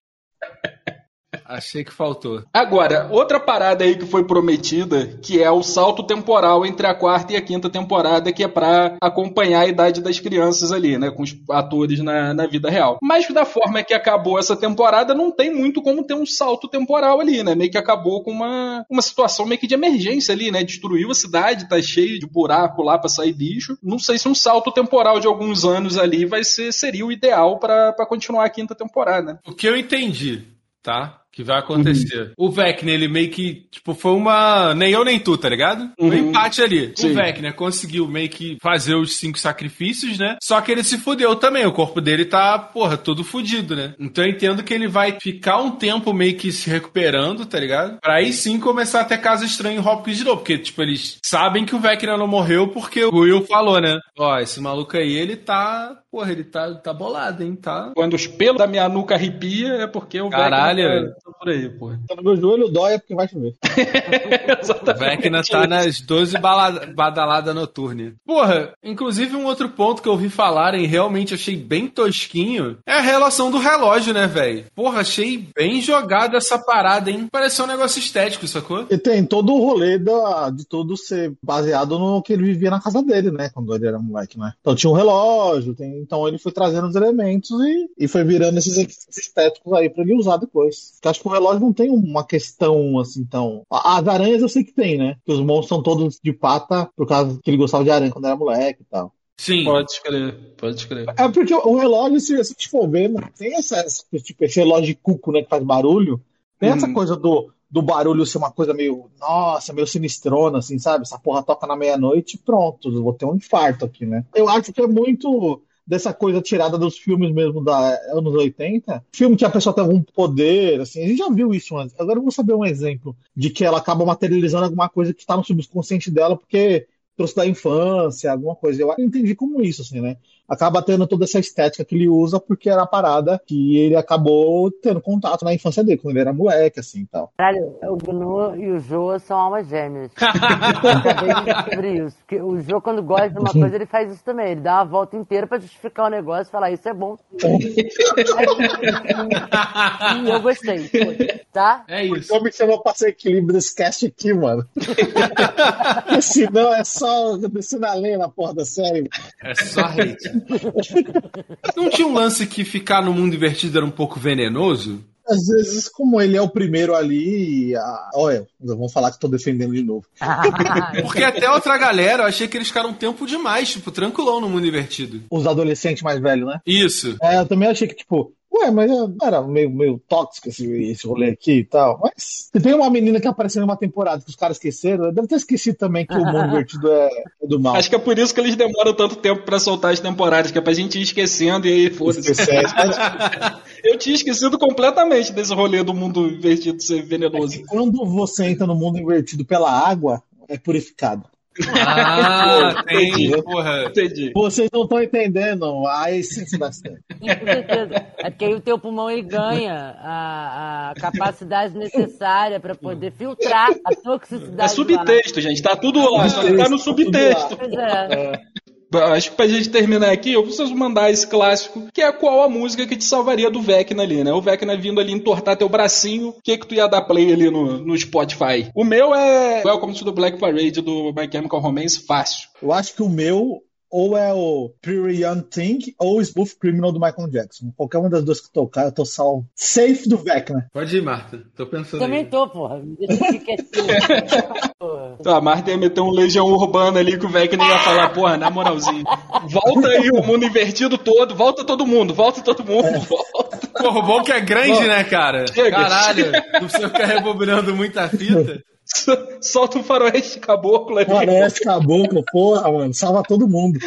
Achei que faltou. Agora, outra parada aí que foi prometida, que é o salto temporal entre a quarta e a quinta temporada, que é pra acompanhar a idade das crianças ali, né, com os atores na, na vida real. Mas da forma que acabou essa temporada, não tem muito como ter um salto temporal ali, né, meio que acabou com uma, uma situação meio que de emergência ali, né, destruiu a cidade, tá cheio de buraco lá pra sair bicho. Não sei se um salto temporal de alguns anos ali vai ser, seria o ideal pra continuar a quinta temporada. O que eu entendi, tá? Que vai acontecer. O Vecna, ele meio que, tipo, foi uma. Nem eu nem tu, tá ligado? Um Uhum. empate ali. Sim. O Vecna conseguiu meio que fazer os cinco sacrifícios, né? Só que ele se fudeu também. O corpo dele tá, porra, todo fudido, né? Então eu entendo que ele vai ficar um tempo meio que se recuperando, tá ligado? Pra aí sim começar a ter caso estranho em Hopkins de novo. Porque, tipo, eles sabem que o Vecna não morreu porque o Will falou, né? Ó, esse maluco aí, ele tá. Porra, ele tá, tá bolado, hein? Tá. Quando os pelos da minha nuca arrepia, é porque o Caralho. Vecna tá- tá por aí, pô. Tá no meu joelho dói é porque vai chover. O Vecna tá nas 12 bala- badaladas noturnas. Porra, inclusive um outro ponto que eu ouvi falarem, realmente achei bem tosquinho, é a relação do relógio, né, velho? Porra, achei bem jogada essa parada, hein? Pareceu um negócio estético, sacou? E tem todo o rolê da, de tudo ser baseado no que ele vivia na casa dele, né? Quando ele era moleque, né? Então tinha um relógio, tem- então ele foi trazendo os elementos e, e foi virando esses estéticos aí pra ele usar depois. Porque acho que o relógio não tem uma questão assim tão. As aranhas eu sei que tem, né? Que os monstros são todos de pata por causa que ele gostava de aranha quando era moleque e tal. Sim. Pode escrever, pode escrever. É porque o relógio, se, se a gente for ver, tem essa, essa- tipo, esse relógio de cuco, né, que faz barulho. Tem essa Uhum. coisa do, do barulho ser uma coisa meio, nossa, meio sinistrona, assim, sabe? Essa porra toca na meia-noite e pronto, vou ter um infarto aqui, né? Eu acho que é muito dessa coisa tirada dos filmes mesmo da anos 80. Filme que a pessoa tem algum poder, assim, a gente já viu isso antes. Agora eu vou saber um exemplo de que ela acaba materializando alguma coisa que está no subconsciente dela porque trouxe da infância, alguma coisa. Eu entendi como isso, assim, né? Acaba tendo toda essa estética que ele usa porque era a parada que ele acabou tendo contato na infância dele, quando ele era moleque, assim, e tal. Caralho, o Gnu e o Jô são almas gêmeas. Eu Acabei de descobrir isso. Porque o Jô, quando gosta de uma coisa, ele faz isso também. Ele dá uma volta inteira pra justificar o negócio e falar, isso é bom. e eu gostei. Tá? É isso. Como que você não passa equilíbrio desse cast aqui, mano? Senão é só descer a lenha na porra da série. É só hate. Não tinha um lance que ficar no mundo invertido era um pouco venenoso? Às vezes, como ele é o primeiro ali, a... olha, vamos falar que tô defendendo de novo. Porque até outra galera, eu achei que eles ficaram um tempo demais, tipo, tranquilão no mundo invertido. Os adolescentes mais velhos, né? Isso. É, eu também achei que, tipo, ué, mas era meio, meio tóxico esse, esse rolê aqui e tal. Mas se tem uma menina que apareceu em uma temporada que os caras esqueceram, deve ter esquecido também que o mundo invertido é, é do mal. Acho que é por isso que eles demoram tanto tempo pra soltar as temporadas, que é pra gente ir esquecendo e aí foda-se. Esquece, mas Eu tinha esquecido completamente desse rolê do mundo invertido ser venenoso. quando você entra no mundo invertido pela água, é purificado. Ah, tem, Entendi. porra. Entendi. Vocês não estão entendendo a essência da série. Com certeza. É porque aí o teu pulmão ele ganha a, a capacidade necessária pra poder filtrar a toxicidade. É subtexto, gente. Tá tudo lá, só que tá no subtexto. Pois é. Acho que pra gente terminar aqui, eu preciso mandar esse clássico, que é qual a música que te salvaria do Vecna ali, né? O Vecna vindo ali entortar teu bracinho, o que que tu ia dar play ali no, no Spotify? O meu é Welcome to the Black Parade do My Chemical Romance, fácil. Eu acho que o meu ou é o Pretty Young Thing ou o Smooth Criminal do Michael Jackson. Qualquer uma das duas que tocar, eu tô salvo. Safe do Vecna. Pode ir, Marta. Tô pensando Também aí. tô, porra. Me Deixa aqui quietinho. Porra. Tá, a Marta ia meter um Legião Urbana ali que o Vecna ia falar, porra, na moralzinho. Volta aí o mundo invertido todo, volta todo mundo, volta todo mundo, volta. Porra, o bom que é grande, né, cara? Chega. Caralho, não precisa ficar rebobinando muita fita. Solta o faroeste caboclo ali. Parece caboclo, porra, mano. Salva todo mundo.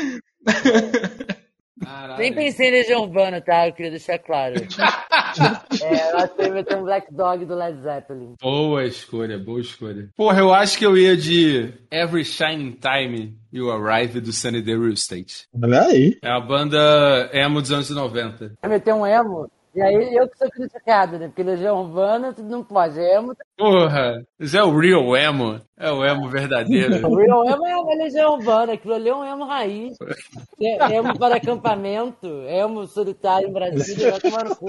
Caralho. Nem pensei em Legião Urbana, tá? Eu queria deixar claro. é, eu achei que ia ter um Black Dog do Led Zeppelin. Boa escolha, boa escolha. Porra, eu acho que eu ia de Every Shining Time You Arrive do Sunny Day Real Estate. Olha aí. É a banda emo dos anos 90. Vai meter um emo? E aí eu que sou criticado, né? Porque Legião Urbana tudo não pode. Emo, Porra, isso é o real emo. É o emo verdadeiro. o real emo é uma Legião Urbana. Aquilo ali é um emo raiz. É, emo para acampamento, emo solitário em Brasília, vai tomar no cu.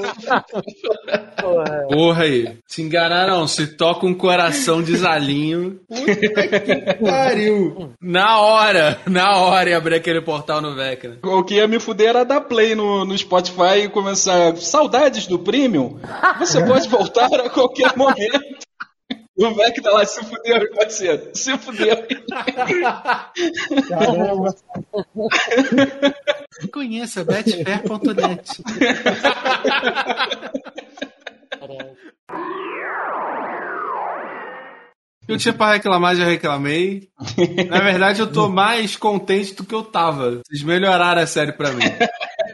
Porra. Porra aí. Se enganar não, se toca um coração desalinho. Puta que pariu. Na hora, na hora ia abrir aquele portal no Vecna. O que ia me fuder era dar play no, no Spotify e começar. Saudades do Premium? Você pode voltar a qualquer momento. O Vec tá lá, se fudeu, meu parceiro. Se fudeu. Caramba. Conheça betfair.net. Eu tinha pra reclamar, já reclamei. Na verdade, eu tô mais contente do que eu tava. Vocês melhoraram a série pra mim.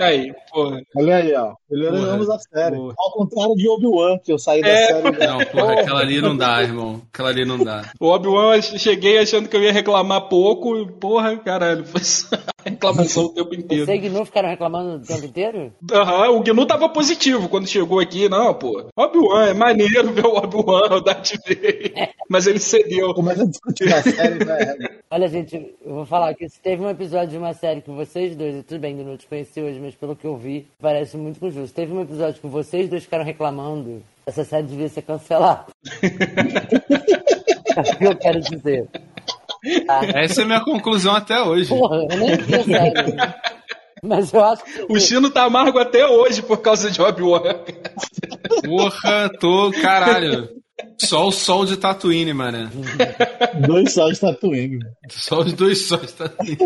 Aí, porra. Olha aí, ó. Melhoramos a série. porra. Ao contrário de Obi-Wan, que eu saí da É. série. né? Não, porra, aquela ali não dá, irmão. Aquela ali não dá. O Obi-Wan, eu cheguei achando que eu ia reclamar pouco. e, Porra, caralho, foi só reclamação o tempo inteiro. Você e Gnu ficaram reclamando o tempo inteiro? Aham, o Gnu tava positivo quando chegou aqui. Não, pô. Obi-Wan, é maneiro ver o Obi-Wan, o Darth Vader. Mas ele cedeu. Começa a discutir a série, né? Olha, gente, eu vou falar que se teve um episódio de uma série que vocês dois, e tudo bem, Gnu, te conheci hoje, mas pelo que eu vi, parece muito com justo. Teve um episódio que vocês dois ficaram reclamando, essa série devia ser cancelada. É o que eu quero dizer. Essa é a minha conclusão até hoje. Porra, eu nem vi a série. Mas eu acho que. O Chino tá amargo até hoje por causa de Obi-Wan. Porra, tô. Caralho. Só o sol de Tatooine, mano. Dois só de Tatooine. Só os dois sóis de Tatooine.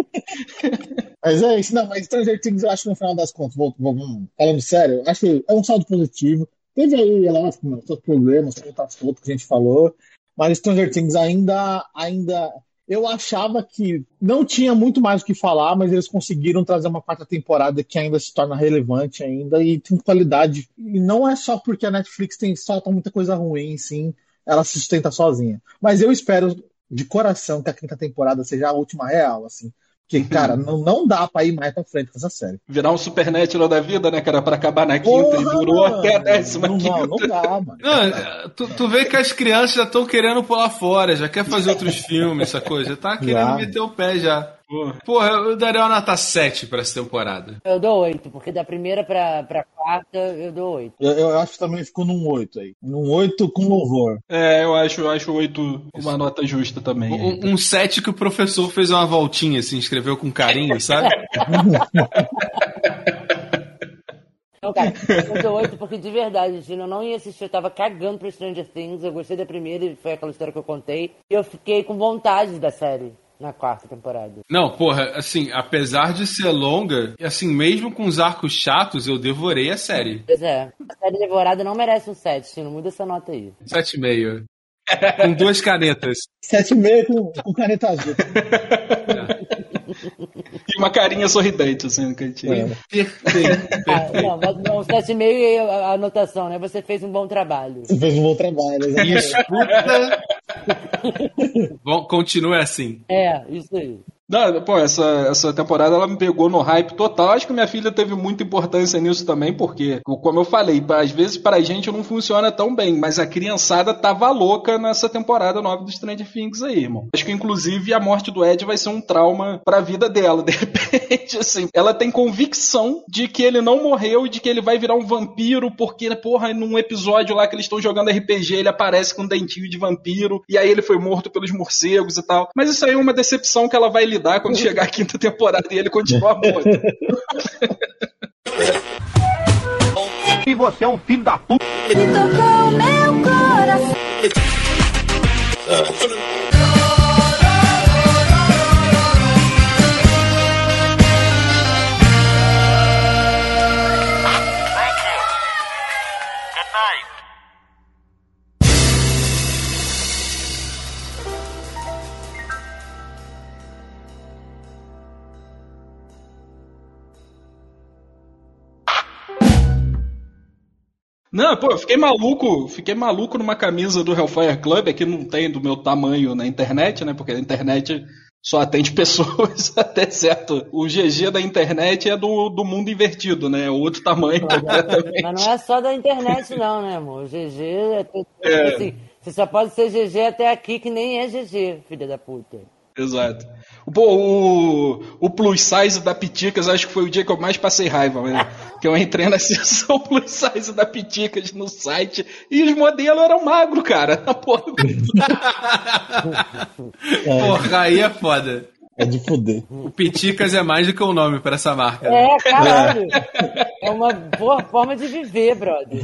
Mas é isso, não, mas Stranger Things eu acho que no final das contas, vou, vou, vou- falando sério, acho que é um saldo positivo. Teve aí, lógico, né, seus problemas, solto que a gente falou, mas Stranger Things ainda, ainda, eu achava que não tinha muito mais o que falar, mas eles conseguiram trazer uma quarta temporada que ainda se torna relevante ainda e tem qualidade. E não é só porque a Netflix tem solta muita coisa ruim, sim, ela se sustenta sozinha. Mas eu espero de coração que a quinta temporada seja a última real, assim. Porque, cara, não, não dá pra ir mais pra frente com essa série. Virar um Supernatural da vida, né, cara? Pra acabar na quinta e Porra, durou mano. até a décima não, quinta. não, não dá, mano. Não, tu, tu vê que as crianças já estão querendo pular fora, já quer fazer outros filmes, essa coisa. Já tá querendo Já. meter o pé já. Porra. Porra, eu daria uma nota 7 pra essa temporada. Eu dou oito, porque da primeira pra, pra quarta eu dou oito. Eu, eu acho que também ficou num 8 aí. Num 8 com louvor. É, eu acho, eu acho oito uma nota justa também. Um, um 7 que o professor fez uma voltinha, assim, escreveu com carinho, sabe? Não, cara, eu dou oito porque de verdade, gente, eu não ia assistir, eu tava cagando pro Stranger Things, eu gostei da primeira e foi aquela história que eu contei. E eu fiquei com vontade da série na quarta temporada. Não, porra, assim, apesar de ser longa, assim, mesmo com os arcos chatos, eu devorei a série. Pois é, a série devorada não merece um 7, não muda essa nota aí. 7,5. Com duas canetas. 7,5 com, com caneta azul. E uma carinha sorridente, assim, no cantinho. É. Perfeito. Ah, não, mas não, 7,5 e a a anotação, né? Você fez um bom trabalho. Você fez um bom trabalho. exatamente. Escuta. Bom, continue assim. É, isso aí. Não, pô, essa, essa temporada ela me pegou no hype total. Acho que minha filha teve muita importância nisso também, porque, como eu falei, às vezes pra gente não funciona tão bem, mas a criançada tava louca nessa temporada nova do Stranger Things aí, irmão. Acho que, inclusive, a morte do Ed vai ser um trauma pra vida dela, de repente, assim. Ela tem convicção de que ele não morreu e de que ele vai virar um vampiro, porque, porra, num episódio lá que eles estão jogando RPG, ele aparece com um dentinho de vampiro, e aí ele foi morto pelos morcegos e tal. Mas isso aí é uma decepção que ela vai lidar quando chegar a quinta temporada e ele continuar morto. E você é um filho da puta. Me tocou meu coração. Não, pô, eu fiquei maluco, fiquei maluco numa camisa do Hellfire Club, aqui não tem do meu tamanho na internet, né? Porque a internet só atende pessoas até certo. O GG da internet é do, do mundo invertido, né? É outro tamanho completamente. Mas não é só da internet, não, né, amor? O GG é, tudo- assim, você só pode ser GG até aqui, que nem é GG, filha da puta. Exato. Pô, o, o plus size da Piticas, acho que foi o dia que eu mais passei raiva, né? Que eu entrei na seção plus size da Piticas no site e os modelos eram magros, cara. Porra, Porra, aí é foda. É de fuder. O Piticas é mais do que um nome pra essa marca. né? É, caralho. É uma boa forma de viver, brother.